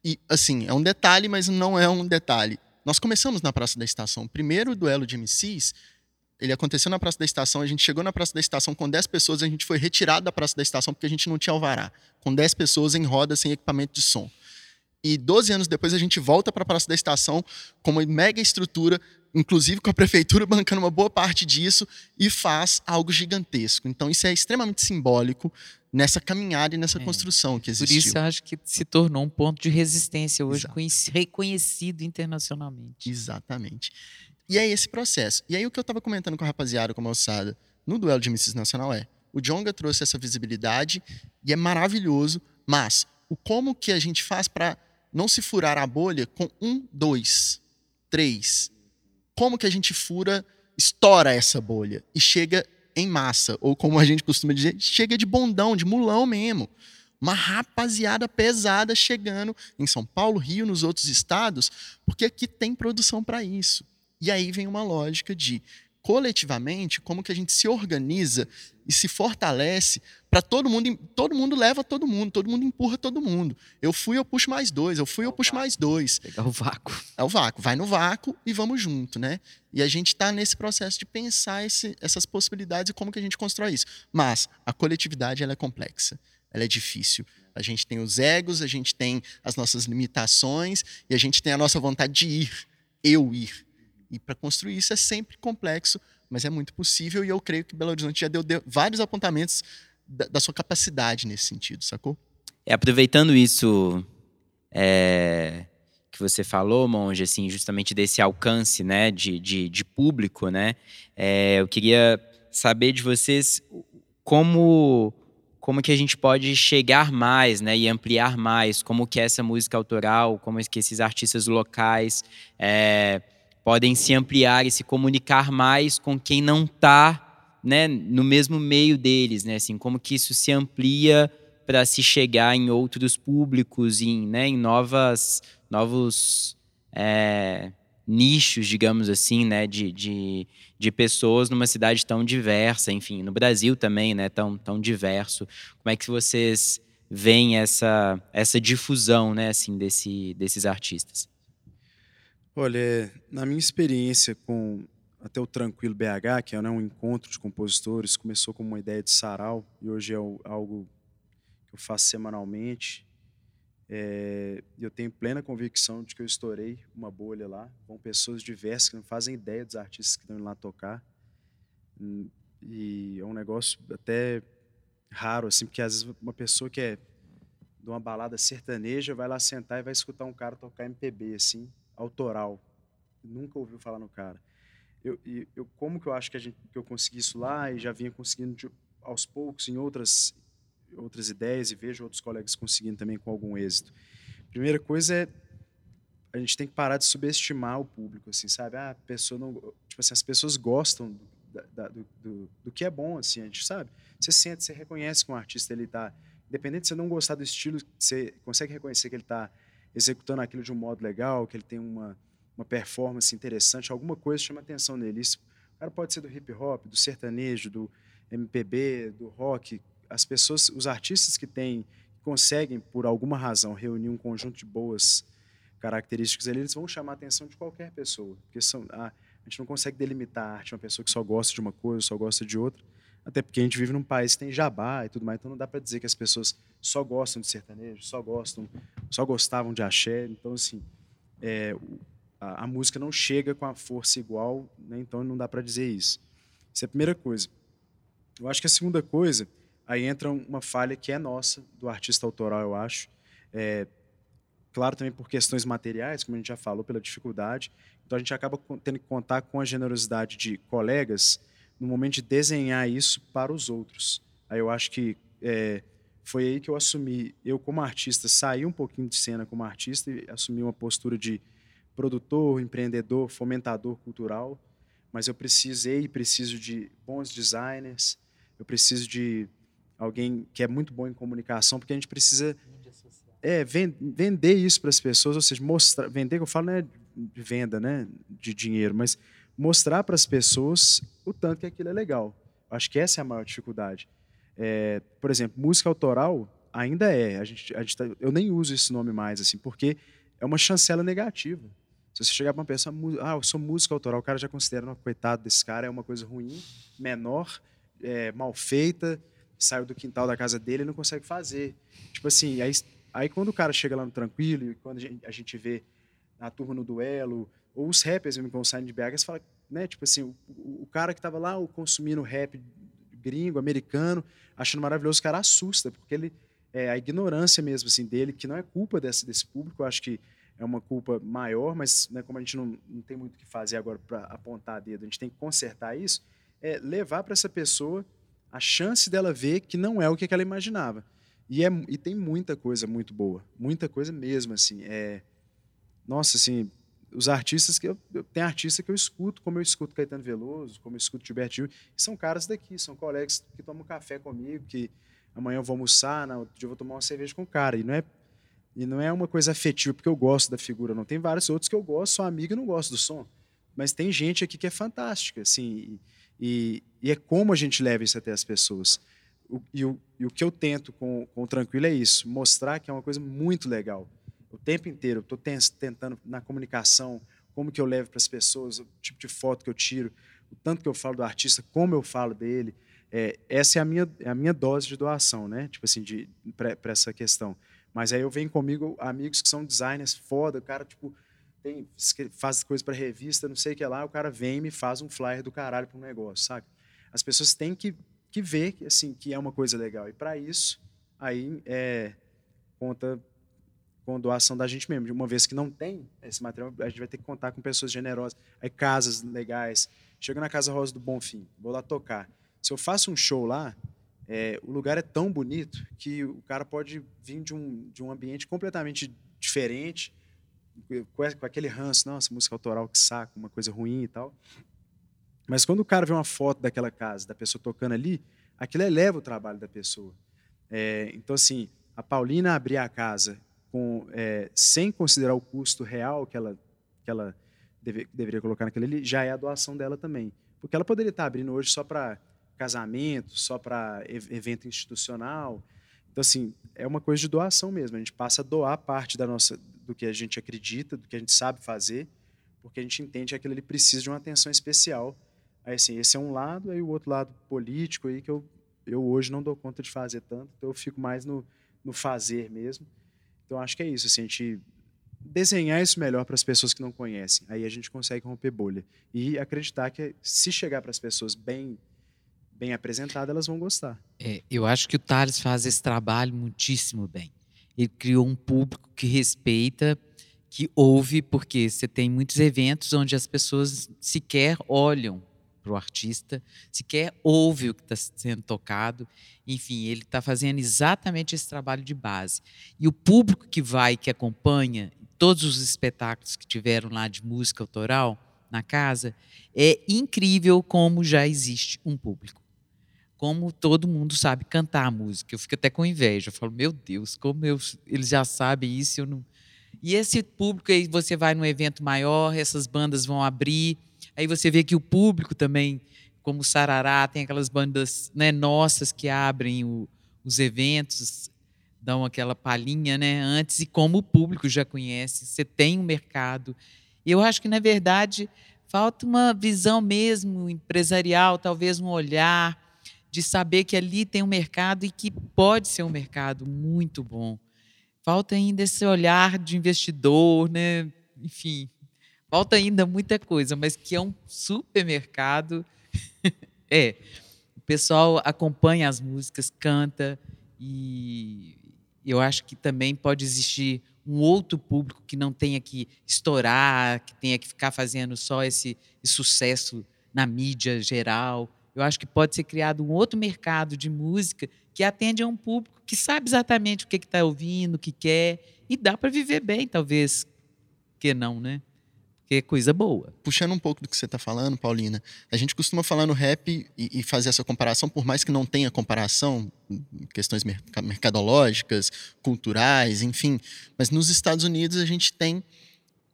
S5: E, assim, é um detalhe, mas não é um detalhe. Nós começamos na Praça da Estação. O primeiro duelo de MCs ele aconteceu na Praça da Estação, a gente chegou na Praça da Estação com 10 pessoas, a gente foi retirado da Praça da Estação porque a gente não tinha alvará, com 10 pessoas em roda sem equipamento de som. E 12 anos depois a gente volta para a Praça da Estação com uma mega estrutura, inclusive com a prefeitura bancando uma boa parte disso e faz algo gigantesco. Então isso é extremamente simbólico nessa caminhada e nessa é. construção que existiu.
S4: Por isso eu acho que se tornou um ponto de resistência hoje reconhecido internacionalmente.
S5: Exatamente. E é esse processo. E aí o que eu estava comentando com a rapaziada, com a moçada, no duelo de Mrs. Nacional é, o Jonga trouxe essa visibilidade e é maravilhoso, mas o como que a gente faz para não se furar a bolha com um, dois, três? Como que a gente fura, estoura essa bolha e chega em massa, ou como a gente costuma dizer, chega de bondão, de mulão mesmo. Uma rapaziada pesada chegando em São Paulo, Rio, nos outros estados, porque aqui tem produção para isso. E aí vem uma lógica de coletivamente como que a gente se organiza e se fortalece para todo mundo todo mundo leva todo mundo todo mundo empurra todo mundo. Eu fui eu puxo mais dois eu fui eu puxo mais dois.
S4: Pegar o vácuo.
S5: É o vácuo. Vai no vácuo e vamos junto né? E a gente está nesse processo de pensar esse, essas possibilidades e como que a gente constrói isso. Mas a coletividade ela é complexa. Ela é difícil. A gente tem os egos a gente tem as nossas limitações e a gente tem a nossa vontade de ir. Eu ir e para construir isso é sempre complexo, mas é muito possível e eu creio que Belo Horizonte já deu, deu vários apontamentos da, da, sua capacidade nesse sentido, sacou?
S1: É, aproveitando isso é, que você falou, Monge, assim, justamente desse alcance né, de, de, de público, né? É, eu queria saber de vocês como como que a gente pode chegar mais, né, e ampliar mais, como que essa música autoral, como que esses artistas locais é, podem se ampliar e se comunicar mais com quem não está, né, no mesmo meio deles, né, assim, como que isso se amplia para se chegar em outros públicos, em, né, em novas, novos é, nichos, digamos assim, né, de, de, de, pessoas numa cidade tão diversa, enfim, no Brasil também, né, tão, tão diverso. Como é que vocês veem essa, essa difusão, né, assim, desse, desses artistas?
S3: Olha, é, na minha experiência com até o Tranquilo BH, que é né, um encontro de compositores, começou como uma ideia de sarau e hoje é algo que eu faço semanalmente. É, eu tenho plena convicção de que eu estourei uma bolha lá, com pessoas diversas que não fazem ideia dos artistas que estão indo lá tocar. Hum, e é um negócio até raro, assim, porque às vezes uma pessoa que é de uma balada sertaneja vai lá sentar e vai escutar um cara tocar MPB, assim, autoral. Nunca ouviu falar no cara. Eu, eu, como que eu acho que, a gente, que eu consegui isso lá e já vinha conseguindo de, aos poucos em outras outras ideias e vejo outros colegas conseguindo também com algum êxito. Primeira coisa é a gente tem que parar de subestimar o público, assim, sabe? Ah, a pessoa não, tipo assim, as pessoas gostam do, da, do, do, do, que é bom, assim, a gente sabe. Você sente, você reconhece que um artista ele está, independente de você não gostar do estilo, você consegue reconhecer que ele está executando aquilo de um modo legal, que ele tem uma uma performance interessante, alguma coisa chama atenção nele. Isso, o cara pode ser do hip hop, do sertanejo, do MPB, do rock, as pessoas, os artistas que têm, conseguem, por alguma razão, reunir um conjunto de boas características ali, eles vão chamar a atenção de qualquer pessoa. Porque são, a, a gente não consegue delimitar a arte, uma pessoa que só gosta de uma coisa, só gosta de outra. Até porque a gente vive num país que tem jabá e tudo mais, então não dá para dizer que as pessoas só gostam de sertanejo, só gostam, só gostavam de axé. Então, assim, é, a, a, música não chega com a força igual, né? então não dá para dizer isso. Essa é a primeira coisa. Eu acho que a segunda coisa aí entra uma falha que é nossa, do artista autoral, eu acho. É, claro, também por questões materiais, como a gente já falou, pela dificuldade. Então a gente acaba tendo que contar com a generosidade de colegas no momento de desenhar isso para os outros. Aí eu acho que é, foi aí que eu assumi, eu como artista, saí um pouquinho de cena como artista e assumi uma postura de produtor, empreendedor, fomentador cultural, mas eu precisei e preciso de bons designers, eu preciso de alguém que é muito bom em comunicação, porque a gente precisa é, vender isso para as pessoas, ou seja, mostrar, vender que eu falo não é de venda, né, de dinheiro, mas mostrar para as pessoas o tanto que aquilo é legal. Acho que essa é a maior dificuldade. É, por exemplo, música autoral ainda é. A gente, a gente tá, eu nem uso esse nome mais, assim, porque é uma chancela negativa. Se você chegar para uma pessoa, ah, eu sou música autoral, o cara já considera, não, coitado desse cara, é uma coisa ruim, menor, é, mal feita, saiu do quintal da casa dele e não consegue fazer. Tipo assim, aí, aí quando o cara chega lá no Tranquilo, e quando a gente, a gente vê a turma no duelo, ou os rappers mesmo que vão saindo de BH, você fala, né, tipo assim, o, o cara que estava lá consumindo rap gringo, americano, achando maravilhoso, o cara assusta, porque ele é a ignorância mesmo assim dele, que não é culpa desse, desse público, eu acho que é uma culpa maior, mas né, como a gente não, não tem muito o que fazer agora para apontar dedo, a gente tem que consertar isso, é levar para essa pessoa a chance dela ver que não é o que ela imaginava. E, é, e tem muita coisa muito boa, muita coisa mesmo, assim. É, nossa, assim, os artistas que eu, eu tem artista que eu escuto, como eu escuto Caetano Veloso, como eu escuto Gilberto Gil, são caras daqui, são colegas que tomam café comigo, que amanhã eu vou almoçar, na outro dia eu vou tomar uma cerveja com o cara. E não é e não é uma coisa afetiva porque eu gosto da figura, não. Tem vários outros que eu gosto, sou amigo e não gosto do som. Mas tem gente aqui que é fantástica, assim. E, e é como a gente leva isso até as pessoas. O, e, o, e, o, que eu tento com, com o Tranquilo é isso, mostrar que é uma coisa muito legal. O tempo inteiro, estou tentando na comunicação, como que eu levo para as pessoas, o tipo de foto que eu tiro, o tanto que eu falo do artista, como eu falo dele. É, essa é a minha, é a minha dose de doação, né? Tipo assim, para essa questão. Mas aí eu venho comigo amigos que são designers foda, o cara, tipo, tem, faz coisas para revista, não sei o que lá, o cara vem e me faz um flyer do caralho para um negócio, sabe? As pessoas têm que, que ver assim, que é uma coisa legal. E para isso, aí é, conta com doação da gente mesmo. Uma vez que não tem esse material, a gente vai ter que contar com pessoas generosas. Aí casas legais. Chego na Casa Rosa do Bonfim, vou lá tocar. Se eu faço um show lá, é, o lugar é tão bonito que o cara pode vir de um, de um ambiente completamente diferente, com, com aquele ranço, nossa, música autoral que saca, uma coisa ruim e tal. Mas quando o cara vê uma foto daquela casa, da pessoa tocando ali, aquilo eleva o trabalho da pessoa. É, então, assim, a Paulina abrir a casa com, é, sem considerar o custo real que ela, que ela deve, deveria colocar naquele ali, já é a doação dela também. Porque ela poderia estar abrindo hoje só para casamento, só para evento institucional. Então, assim, é uma coisa de doação mesmo. A gente passa a doar parte da nossa, do que a gente acredita, do que a gente sabe fazer, porque a gente entende que aquilo ali precisa de uma atenção especial. Aí, assim, esse é um lado, aí o outro lado político aí que eu, eu hoje não dou conta de fazer tanto, então eu fico mais no, no fazer mesmo. Então, acho que é isso, assim, a gente desenhar isso melhor para as pessoas que não conhecem. Aí a gente consegue romper bolha. E acreditar que se chegar para as pessoas bem bem apresentado, elas vão gostar.
S4: É, eu acho que o Thales faz esse trabalho muitíssimo bem. Ele criou um público que respeita, que ouve, porque você tem muitos eventos onde as pessoas sequer olham o artista, sequer ouve o que está sendo tocado. Enfim, ele está fazendo exatamente esse trabalho de base. E o público que vai, que acompanha, todos os espetáculos que tiveram lá de música autoral na casa, é incrível como já existe um público como todo mundo sabe cantar a música. Eu fico até com inveja. Eu falo, meu Deus, como eu, eles já sabem isso. Eu não... E esse público aí, você vai num evento maior, essas bandas vão abrir. Aí você vê que o público também, como o Sarará, tem aquelas bandas né, nossas que abrem o, os eventos, dão aquela palhinha né, antes. E como o público já conhece, você tem um mercado. Eu acho que, na verdade, falta uma visão mesmo empresarial, talvez um olhar de saber que ali tem um mercado e que pode ser um mercado muito bom. Falta ainda esse olhar de investidor, né? Enfim, falta ainda muita coisa, mas que é um supermercado. é, o pessoal acompanha as músicas, canta e eu acho que também pode existir um outro público que não tenha que estourar, que tenha que ficar fazendo só esse, esse sucesso na mídia geral eu acho que pode ser criado um outro mercado de música que atende a um público que sabe exatamente o que está ouvindo, o que quer, e dá para viver bem, talvez. Que não, né? Porque é coisa boa.
S5: Puxando um pouco do que você está falando, Paulina, a gente costuma falar no rap e, e, fazer essa comparação, por mais que não tenha comparação, questões mercadológicas, culturais, enfim. Mas nos Estados Unidos a gente tem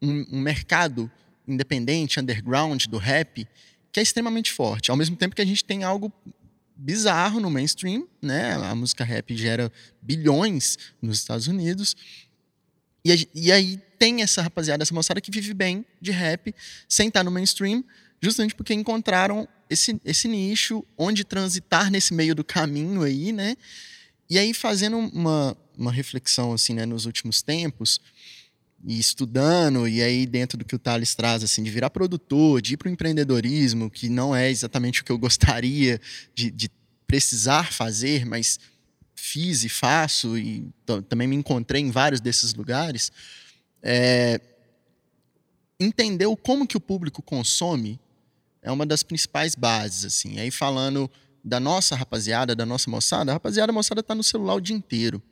S5: um, um mercado independente, underground do rap, que é extremamente forte. Ao mesmo tempo que a gente tem algo bizarro no mainstream, né? A música rap gera bilhões nos Estados Unidos. E, e aí tem essa rapaziada, essa moçada que vive bem de rap, sem estar no mainstream, justamente porque encontraram esse, esse nicho onde transitar nesse meio do caminho aí, né? E aí fazendo uma, uma reflexão assim, né, nos últimos tempos, e estudando, e aí dentro do que o Thales traz, assim, de virar produtor, de ir para o empreendedorismo, que não é exatamente o que eu gostaria de, de precisar fazer, mas fiz e faço, e também me encontrei em vários desses lugares, é, entender o como que o público consome é uma das principais bases, assim. Aí falando da nossa rapaziada, da nossa moçada, a rapaziada a moçada está no celular o dia inteiro.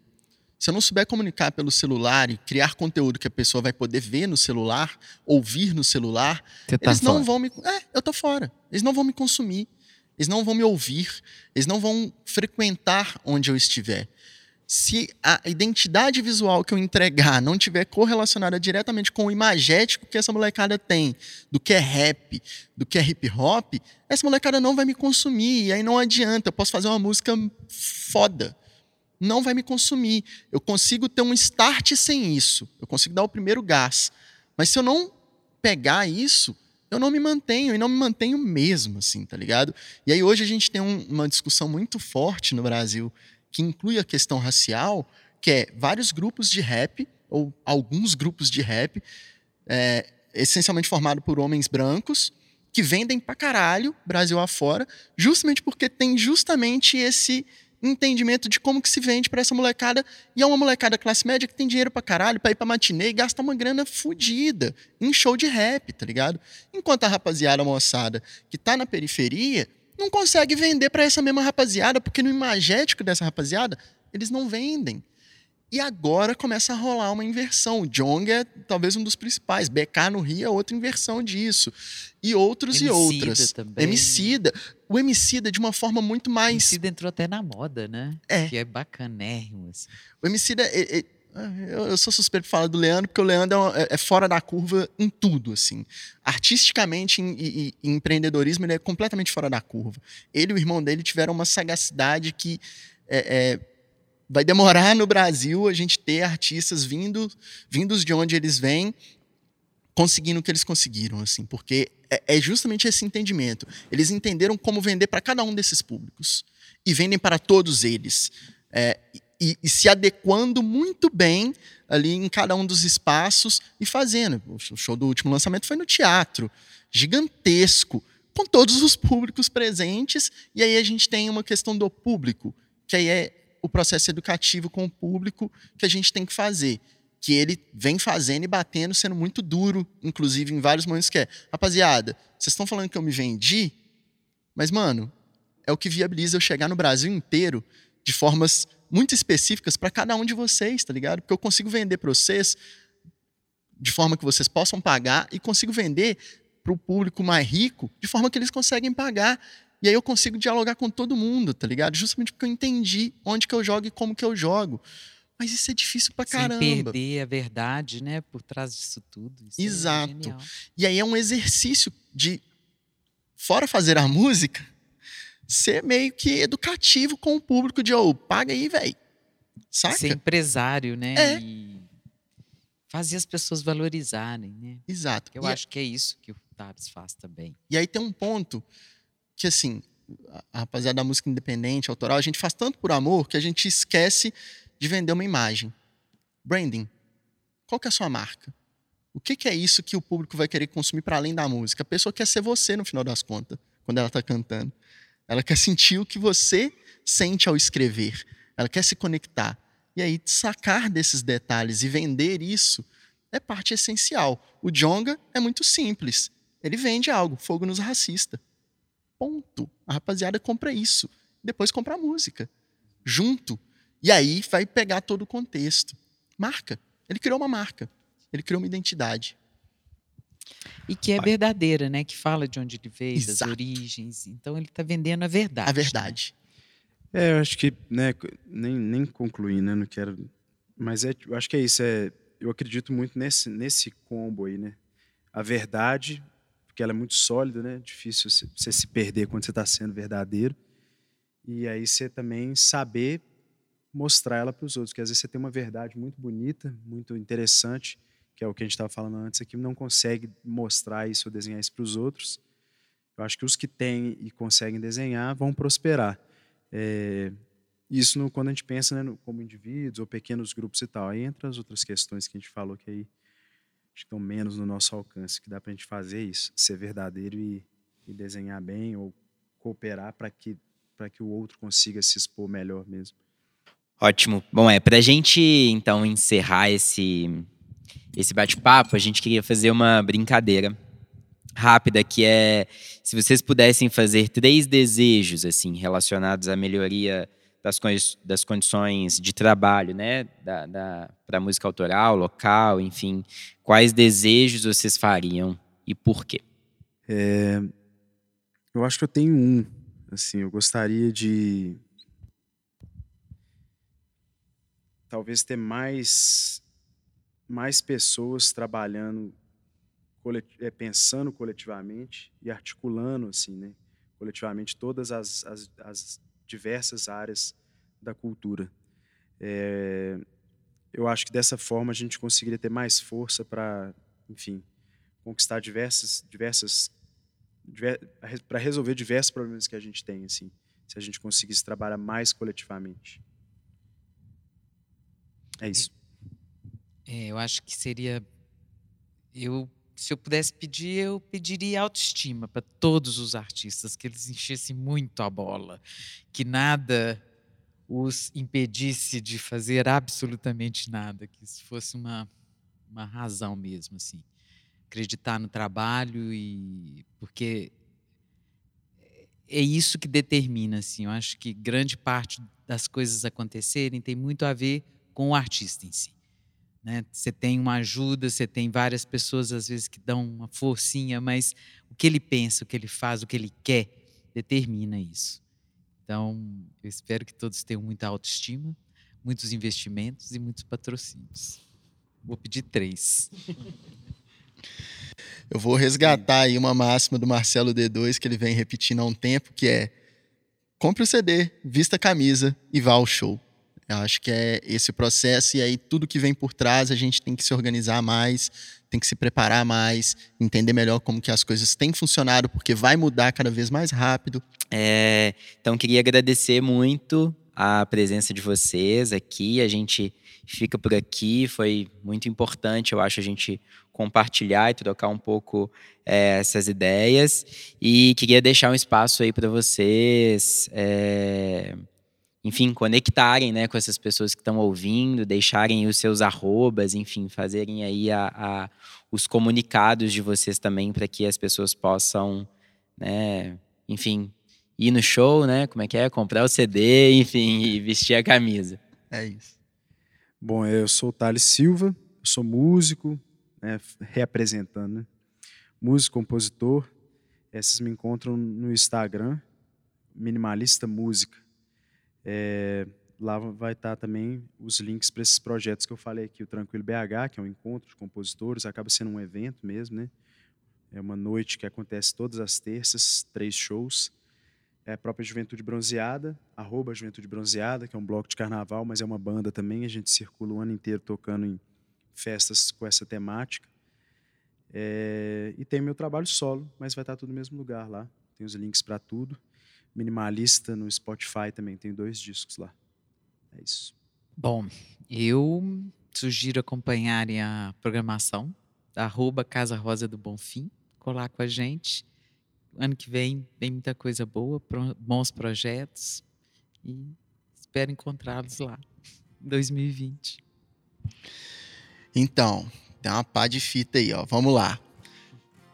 S5: Se eu não souber comunicar pelo celular e criar conteúdo que a pessoa vai poder ver no celular, ouvir no celular, tá eles não fora. vão me. É, eu tô fora. Eles não vão me consumir. Eles não vão me ouvir. Eles não vão frequentar onde eu estiver. Se a identidade visual que eu entregar não tiver correlacionada diretamente com o imagético que essa molecada tem, do que é rap, do que é hip hop, essa molecada não vai me consumir. E aí não adianta. Eu posso fazer uma música foda não vai me consumir. Eu consigo ter um start sem isso. Eu consigo dar o primeiro gás. Mas se eu não pegar isso, eu não me mantenho e não me mantenho mesmo, assim, tá ligado? E aí hoje a gente tem um, uma discussão muito forte no Brasil que inclui a questão racial, que é vários grupos de rap ou alguns grupos de rap, é, essencialmente formado por homens brancos que vendem pra caralho Brasil afora, justamente porque tem justamente esse entendimento de como que se vende para essa molecada. E é uma molecada classe média que tem dinheiro pra caralho pra ir pra matinê e gasta uma grana fodida em show de rap, tá ligado? Enquanto a rapaziada moçada que tá na periferia não consegue vender para essa mesma rapaziada, porque no imagético dessa rapaziada, eles não vendem. E agora começa a rolar uma inversão. O Jong é talvez um dos principais. BK no Rio é outra inversão disso. E outros
S4: Emicida
S5: e outras.
S4: também.
S5: Emicida. O Emicida de uma forma muito mais...
S4: Emicida entrou até na moda, né?
S5: É.
S4: Que é bacanérrimo, assim.
S5: O Emicida... é- é- eu eu sou suspeito de falar do Leandro, porque o Leandro é é, é fora da curva em tudo, assim. Artisticamente em- e, e em empreendedorismo, ele é completamente fora da curva. Ele e o irmão dele tiveram uma sagacidade que é, é, vai demorar no Brasil a gente ter artistas vindo, vindos de onde eles vêm, conseguindo o que eles conseguiram, assim, porque é, é justamente esse entendimento. Eles entenderam como vender para cada um desses públicos e vendem para todos eles. É, e, e se adequando muito bem ali em cada um dos espaços e fazendo. O show do último lançamento foi no teatro, gigantesco, com todos os públicos presentes, e aí a gente tem uma questão do público, que aí é o processo educativo com o público que a gente tem que fazer. Que ele vem fazendo e batendo, sendo muito duro, inclusive em vários momentos que é, rapaziada, vocês estão falando que eu me vendi, mas, mano, é o que viabiliza eu chegar no Brasil inteiro de formas muito específicas para cada um de vocês, tá ligado? Porque eu consigo vender para vocês de forma que vocês possam pagar e consigo vender para o público mais rico de forma que eles conseguem pagar. E aí eu consigo dialogar com todo mundo, tá ligado? Justamente porque eu entendi onde que eu jogo e como que eu jogo. Mas isso é difícil pra caramba.
S4: Sem perder a verdade, né? Por trás disso tudo. Isso é
S5: Exato.
S4: genial.
S5: E aí é um exercício de, fora fazer a música, ser meio que educativo com o público de, ô, paga aí, velho. Saca?
S4: Ser empresário, né?
S5: É.
S4: E fazer as pessoas valorizarem, né?
S5: Exato.
S4: Eu
S5: E-
S4: acho que é isso que o Tabs faz também.
S5: E aí tem um ponto que, assim, a- a rapaziada da música independente, autoral, a gente faz tanto por amor que a gente esquece de vender uma imagem. Branding. Qual que é a sua marca? O que, que é isso que o público vai querer consumir para além da música? A pessoa quer ser você no final das contas, quando ela está cantando. Ela quer sentir o que você sente ao escrever. Ela quer se conectar. E aí, sacar desses detalhes e vender isso é parte essencial. O Jonga é muito simples. Ele vende algo, fogo nos racista. Ponto. A rapaziada compra isso. Depois compra a música. Junto. E aí vai pegar todo o contexto. Marca. Ele criou uma marca. Ele criou uma identidade.
S4: E que é verdadeira, né? Que fala de onde ele veio, das
S5: Exato.
S4: origens. Então ele está vendendo a verdade.
S5: A verdade.
S3: É, eu acho que, né, nem, nem concluir, né, não quero, mas é, eu acho que é isso, é, eu acredito muito nesse, nesse combo aí, né, a verdade, porque ela é muito sólida, né, difícil você você se perder quando você está sendo verdadeiro, e aí você também saber mostrar ela para os outros, porque às vezes você tem uma verdade muito bonita, muito interessante, que é o que a gente estava falando antes aqui, não consegue mostrar isso ou desenhar isso para os outros, eu acho que os que têm e conseguem desenhar vão prosperar. É, isso no- quando a gente pensa né, no- como indivíduos ou pequenos grupos e tal. Aí entra as outras questões que a gente falou que aí estão menos no nosso alcance, que dá para a gente fazer isso, ser verdadeiro e, e desenhar bem ou cooperar para que, para que o outro consiga se expor melhor mesmo.
S1: Ótimo. Bom, é, pra gente então encerrar esse, esse bate-papo, a gente queria fazer uma brincadeira rápida, que é se vocês pudessem fazer três desejos, assim, relacionados à melhoria das, das condições de trabalho, né, da, da, para música autoral, local, enfim, quais desejos vocês fariam e por quê?
S3: Eu acho que eu tenho um, assim, eu gostaria de talvez ter mais mais pessoas trabalhando eh, pensando coletivamente e articulando assim, né, coletivamente todas as, as, as diversas áreas da cultura. É, eu acho que dessa forma a gente conseguiria ter mais força para, enfim, conquistar diversas diversas para resolver diversos problemas que a gente tem, assim, se a gente conseguisse trabalhar mais coletivamente. É isso.
S4: É, eu acho que seria. Eu, se eu pudesse pedir, eu pediria autoestima para todos os artistas, que eles enchessem muito a bola, que nada os impedisse de fazer absolutamente nada, que isso fosse uma, uma razão mesmo, assim. Acreditar no trabalho e. Porque é isso que determina, assim. Eu acho que grande parte das coisas acontecerem tem muito a ver com o artista em si. Né? Você tem uma ajuda, você tem várias pessoas às vezes que dão uma forcinha, mas o que ele pensa, o que ele faz, o que ele quer, determina isso. Então, eu espero que todos tenham muita autoestima, muitos investimentos e muitos patrocínios. Vou pedir três.
S5: Eu vou resgatar aí uma máxima do Marcelo D2 que ele vem repetindo há um tempo, que é compre o CD, vista a camisa e vá ao show. Eu acho que é esse processo e aí tudo que vem por trás a gente tem que se organizar mais, tem que se preparar mais, entender melhor como que as coisas têm funcionado, porque vai mudar cada vez mais rápido.
S1: É, então queria agradecer muito a presença de vocês aqui. A gente fica por aqui. Foi muito importante, eu acho, a gente compartilhar e trocar um pouco é, essas ideias. E queria deixar um espaço aí para vocês. É, enfim, conectarem né, com essas pessoas que estão ouvindo, deixarem os seus arrobas, enfim, fazerem aí a, a os comunicados de vocês também para que as pessoas possam, né, enfim, ir no show, né? Como é que é? Comprar o CD, enfim, e vestir a camisa.
S5: É isso.
S3: Bom, eu sou o Thales Silva, sou músico, né, reapresentando, né? músico, compositor. Essas me encontram no Instagram, Minimalista Música. É, lá vai estar também os links para esses projetos que eu falei aqui, o Tranquilo BH, que é um encontro de compositores, acaba sendo um evento mesmo, né? É uma noite que acontece todas as terças, três shows. É a própria Juventude Bronzeada, arroba Juventude Bronzeada, que é um bloco de carnaval, mas é uma banda também. A gente circula o ano inteiro tocando em festas com essa temática. É, e tem meu trabalho solo, mas vai estar tudo no mesmo lugar lá. Tem os links para tudo. Minimalista no Spotify também, tem dois discos lá. É isso.
S4: Bom, eu sugiro acompanharem a programação da arroba Casa Rosa do Bonfim, colar com a gente. Ano que vem vem muita coisa boa, bons projetos e espero encontrá-los lá em 2020.
S5: Então, tem uma pá de fita aí, ó. Vamos lá.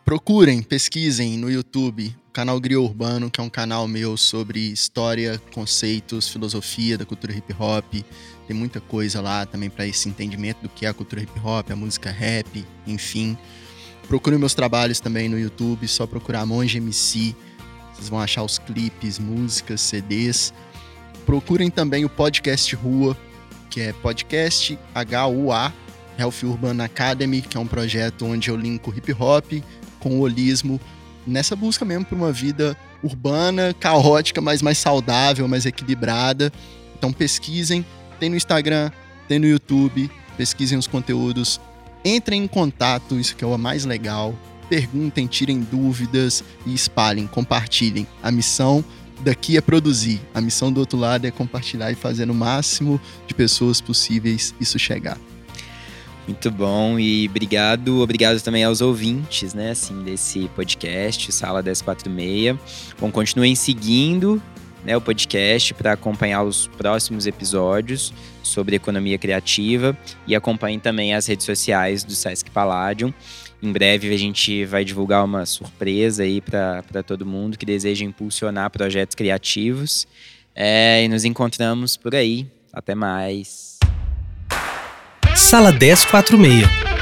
S5: Procurem, pesquisem no YouTube o canal Griot Urbano, que é um canal meu sobre história, conceitos, filosofia da cultura hip hop. Tem muita coisa lá também para esse entendimento do que é a cultura hip hop, a música rap, enfim. Procurem meus trabalhos também no YouTube, só procurar Monge MC. Vocês vão achar os clipes, músicas, CDs. Procurem também o podcast Rua, que é podcast H-U-A Health Urban Academy, que é um projeto onde eu linko hip hop com o holismo, nessa busca mesmo por uma vida urbana, caótica, mas mais saudável, mais equilibrada. Então pesquisem, tem no Instagram, tem no YouTube, pesquisem os conteúdos, entrem em contato, isso que é o mais legal. Perguntem, tirem dúvidas e espalhem, compartilhem. A missão daqui é produzir, a missão do outro lado é compartilhar e fazer no máximo de pessoas possíveis isso chegar.
S1: Muito bom e obrigado, obrigado também aos ouvintes, né, assim, desse podcast, Sala 1046. Bom, continuem seguindo, né, o podcast para acompanhar os próximos episódios sobre economia criativa e acompanhem também as redes sociais do Sesc Palladium. Em breve a gente vai divulgar uma surpresa aí para todo mundo que deseja impulsionar projetos criativos. É, e nos encontramos por aí. Até mais.
S2: Sala 1046.